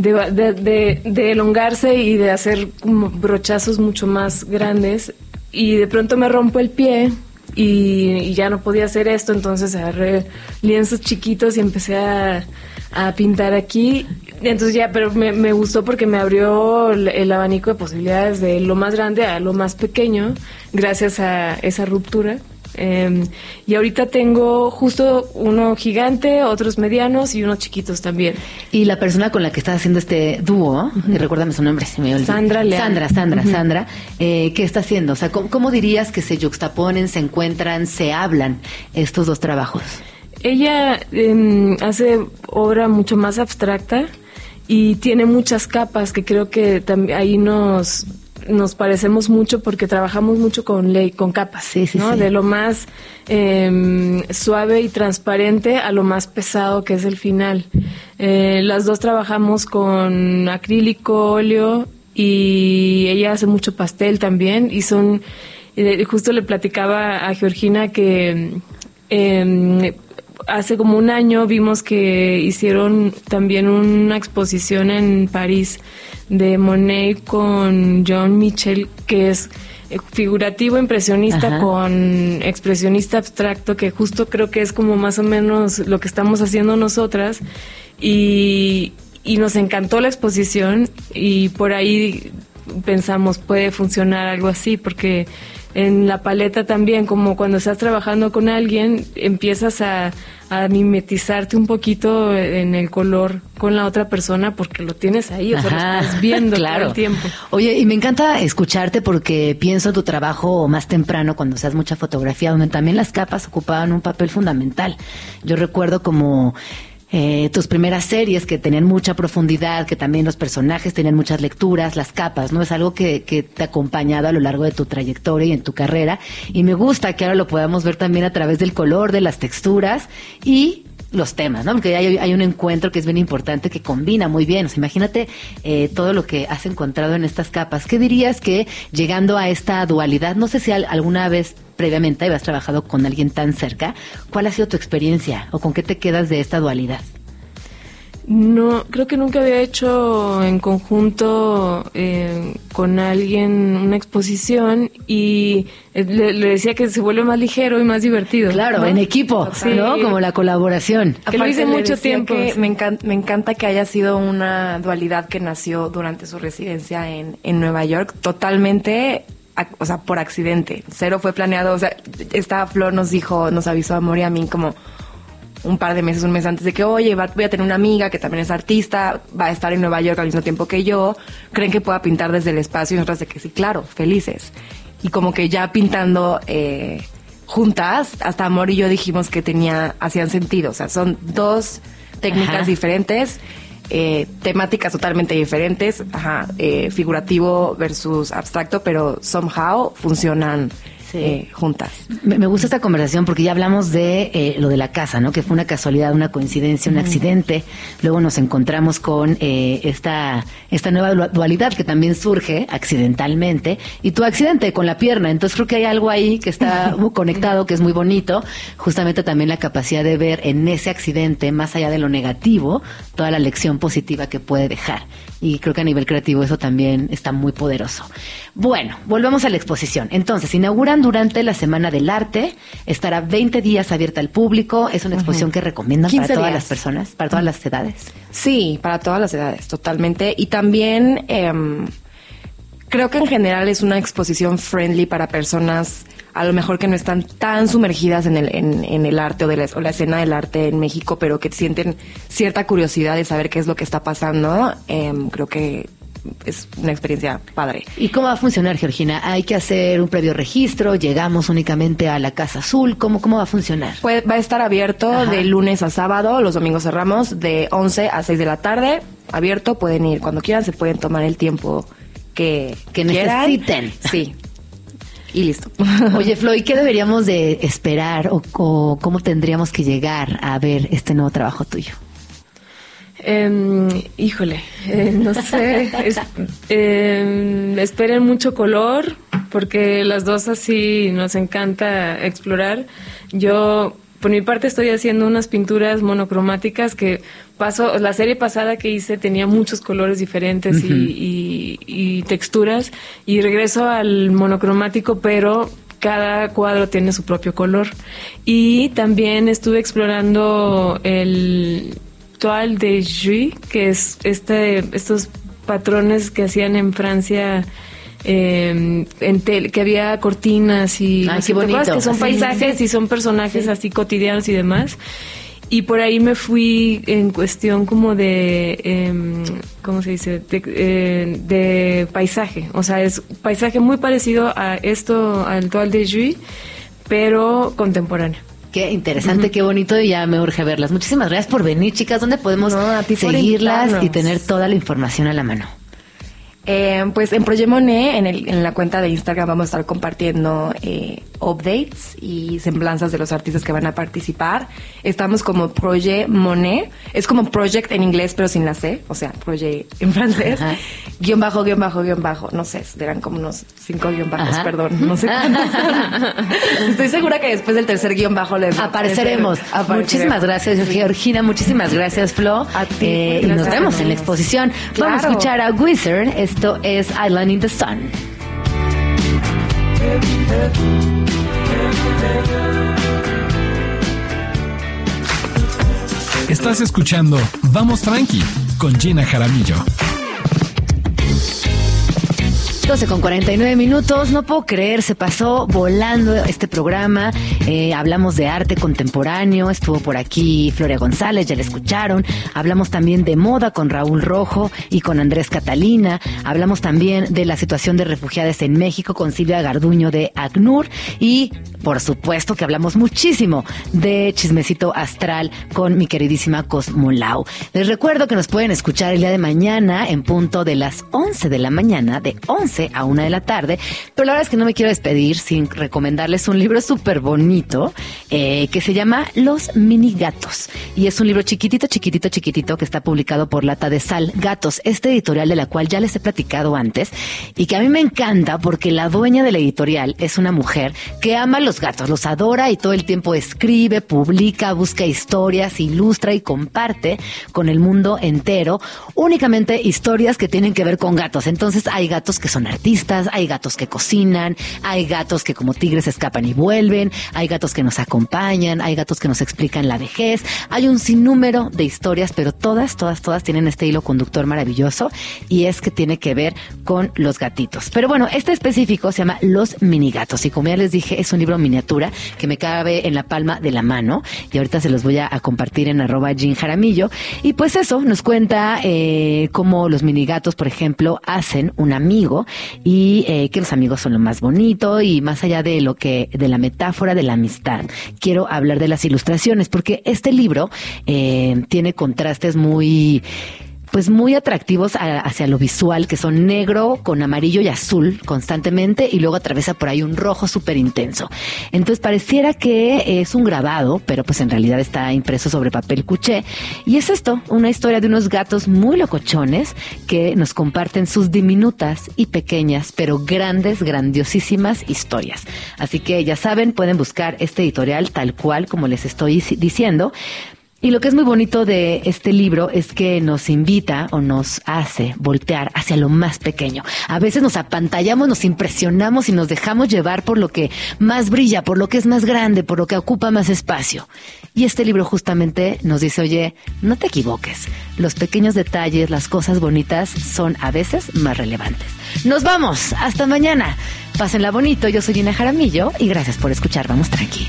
De, de, de- de elongarse y de hacer como brochazos mucho más grandes y de pronto me rompo el pie y, ya no podía hacer esto, entonces agarré lienzos chiquitos y empecé a, a pintar aquí. Entonces ya, pero me, me gustó porque me abrió el abanico de posibilidades de lo más grande a lo más pequeño, gracias a esa ruptura. Eh, y ahorita tengo justo uno gigante, otros medianos y unos chiquitos también. Y la persona con la que estás haciendo este dúo, recuérdame su nombre, se me olvidó. Sandra Leal. Sandra, Sandra. Sandra, eh, ¿qué está haciendo? O sea, ¿cómo, cómo dirías que se yuxtaponen, se encuentran, se hablan estos dos trabajos? Ella em, hace obra mucho más abstracta y tiene muchas capas que creo que también ahí nos nos parecemos mucho porque trabajamos mucho con ley, con capas, ¿no? sí. De lo más em, suave y transparente a lo más pesado que es el final. Eh, las dos trabajamos con acrílico, óleo y ella hace mucho pastel también y son eh, justo le platicaba a Georgina que em, hace como un año vimos que hicieron también una exposición en París de Monet con John Mitchell, que es eh, figurativo impresionista Ajá. con expresionista abstracto, que justo creo que es como más o menos lo que estamos haciendo nosotras. Y, y nos encantó la exposición y por ahí pensamos puede funcionar algo así, porque en la paleta también, como cuando estás trabajando con alguien, empiezas a, a mimetizarte un poquito en el color con la otra persona porque lo tienes ahí, o sea, lo estás viendo claro. todo el tiempo. Oye, y me encanta escucharte porque pienso en tu trabajo más temprano, cuando seas mucha fotografía, donde también las capas ocupaban un papel fundamental. Yo recuerdo como eh, tus primeras series que tenían mucha profundidad, que también los personajes tenían muchas lecturas, las capas, ¿no? Es algo que, que te ha acompañado a lo largo de tu trayectoria y en tu carrera. Y me gusta que ahora lo podamos ver también a través del color, de las texturas y los temas, ¿no? Porque hay, hay un encuentro que es bien importante que combina muy bien. O sea, imagínate eh, todo lo que has encontrado en estas capas. ¿Qué dirías que llegando a esta dualidad, no sé si al- alguna vez previamente habías trabajado con alguien tan cerca, ¿cuál ha sido tu experiencia o con qué te quedas de esta dualidad? No, creo que nunca había hecho en conjunto eh, con alguien una exposición y eh, le, le decía que se vuelve más ligero y más divertido. Claro, ¿no? en equipo, Sí. ¿no? Como la colaboración. Que lo hice mucho tiempo. que me, encanta, me encanta que haya sido una dualidad que nació durante su residencia en, en Nueva York, totalmente, o sea, por accidente. Cero fue planeado. O sea, esta flor nos dijo, nos avisó a Mori a mí como un par de meses, un mes antes de que, oye, voy a tener una amiga que también es artista, va a estar en Nueva York al mismo tiempo que yo, creen que pueda pintar desde el espacio y nosotras de que sí, claro, felices. Y como que ya pintando eh, juntas, hasta Amor y yo dijimos que tenía, hacían sentido, o sea, son dos técnicas Ajá. diferentes. eh, temáticas totalmente diferentes, ajá, eh, figurativo versus abstracto, pero somehow funcionan eh, juntas. Me, me gusta esta conversación porque ya hablamos de eh, lo de la casa, ¿no? Que fue una casualidad, una coincidencia, un accidente. Luego nos encontramos con eh, esta, esta nueva du- dualidad que también surge accidentalmente. Y tu accidente con la pierna. Entonces creo que hay algo ahí que está muy conectado, que es muy bonito. Justamente también la capacidad de ver en ese accidente, más allá de lo negativo, toda la lección positiva que puede dejar. Y creo que a nivel creativo eso también está muy poderoso. Bueno, volvemos a la exposición. Entonces, inauguran durante la Semana del Arte, estará 20 días abierta al público, es una exposición que recomiendan para 15 todas días. las personas, para todas las edades. Sí, para todas las edades, totalmente. Y también em, creo que en general es una exposición friendly para personas a lo mejor que no están tan sumergidas en el, en, en el arte o, de la, o la escena del arte en México, pero que sienten cierta curiosidad de saber qué es lo que está pasando. Em, creo que es una experiencia padre. ¿Y cómo va a funcionar, Georgina? ¿Hay que hacer un previo registro? ¿Llegamos únicamente a la Casa Azul? ¿Cómo, cómo va a funcionar? Pues va a estar abierto Ajá. de lunes a sábado, los domingos cerramos de 11 a 6 de la tarde. abierto, pueden ir cuando quieran, se pueden tomar el tiempo que, Que quieran. necesiten. Sí. Y listo. Oye, Floyd, ¿qué deberíamos de esperar o, o cómo tendríamos que llegar a ver este nuevo trabajo tuyo? Em, híjole, eh, no sé. es- em, esperen mucho color, porque las dos así nos encanta explorar. Yo, por mi parte, estoy haciendo unas pinturas monocromáticas que paso. La serie pasada que hice tenía muchos colores diferentes y- Ujú. y, y texturas, y regreso al monocromático, pero cada cuadro tiene su propio color. Y también estuve explorando el toile de Jouy, que es este, estos patrones que hacían en Francia. Eh, en tel- que había cortinas y Ay, bonito. que son paisajes sí. y son personajes así cotidianos y demás y por ahí me fui en cuestión como de em, cómo se dice de, eh, de paisaje o sea es paisaje muy parecido a esto al toile de Jouy pero contemporáneo Qué interesante, qué bonito y ya me urge verlas. Muchísimas gracias por venir, chicas. ¿Dónde podemos seguirlas y tener toda la información a la mano? Eh, pues en Projet Monet, en, el- en la cuenta de Instagram, vamos a estar compartiendo eh, updates y semblanzas de los artistas que van a participar. Estamos como Projet Monet. Es como project en inglés, pero sin la C. O sea, Projet en francés. Guión bajo, guion bajo, guion bajo. No sé, eran como unos cinco guion bajos, Ajá. perdón. No sé cuántos. Estoy segura que después del tercer guion bajo les Apareceremos. aparecer. Muchísimas gracias, Georgina. Muchísimas gracias, Flo. Eh, y nos vemos en la exposición. Vamos a escuchar a Wizard. Es Island in the Sun. Estás escuchando Vamos Tranqui con Gina Jaramillo. 12 con 49 minutos, no puedo creer, se pasó volando este programa. Eh, hablamos de arte contemporáneo, estuvo por aquí Floria González, ya la escucharon. Hablamos también de moda con Raúl Rojo y con Andrés Catalina. Hablamos también de la situación de refugiados en México con Silvia Garduño de ACNUR. Y por supuesto que hablamos muchísimo de Chismecito Astral con mi queridísima Cosmolau. Les recuerdo que nos pueden escuchar el día de mañana en punto de las 11 de la mañana, de 11 a 1 de la tarde. Pero la verdad es que no me quiero despedir sin recomendarles un libro súper bonito eh, que se llama Los Mini Gatos. Y es un libro chiquitito, chiquitito, chiquitito que está publicado por Lata de Sal Gatos, este editorial de la cual ya les he platicado antes y que a mí me encanta porque la dueña de la editorial es una mujer que ama a los gatos, los adora y todo el tiempo escribe, publica, busca historias, ilustra y comparte con el mundo entero únicamente historias que tienen que ver con gatos. Entonces hay gatos que son artistas, hay gatos que cocinan, hay gatos que como tigres escapan y vuelven, hay gatos que nos acompañan, hay gatos que nos explican la vejez, hay un sinnúmero de historias, pero todas, todas, todas tienen este hilo conductor maravilloso y es que tiene que ver con los gatitos. Pero bueno, este específico se llama Los Minigatos y como ya les dije, es un libro miniatura que me cabe en la palma de la mano. Y ahorita se los voy a, compartir en arroba Jean Jaramillo. Y pues eso nos cuenta eh, cómo los minigatos, por ejemplo, hacen un amigo y eh, que los amigos son lo más bonito y más allá de lo que de la metáfora de la amistad. Quiero hablar de las ilustraciones porque este libro eh, tiene contrastes muy pues muy atractivos a- hacia lo visual, que son negro con amarillo y azul constantemente, y luego atraviesa por ahí un rojo súper intenso. Entonces pareciera que es un grabado, pero pues en realidad está impreso sobre papel cuché. Y es esto, una historia de unos gatos muy locochones que nos comparten sus diminutas y pequeñas, pero grandes, grandiosísimas historias. Así que ya saben, pueden buscar este editorial tal cual como les estoy diciendo. Y lo que es muy bonito de este libro es que nos invita o nos hace voltear hacia lo más pequeño. A veces nos apantallamos, nos impresionamos y nos dejamos llevar por lo que más brilla, por lo que es más grande, por lo que ocupa más espacio. Y este libro justamente nos dice, oye, no te equivoques. Los pequeños detalles, las cosas bonitas son a veces más relevantes. Nos vamos. Hasta mañana. Pásenla bonito. Yo soy Gina Jaramillo y gracias por escuchar. Vamos tranqui.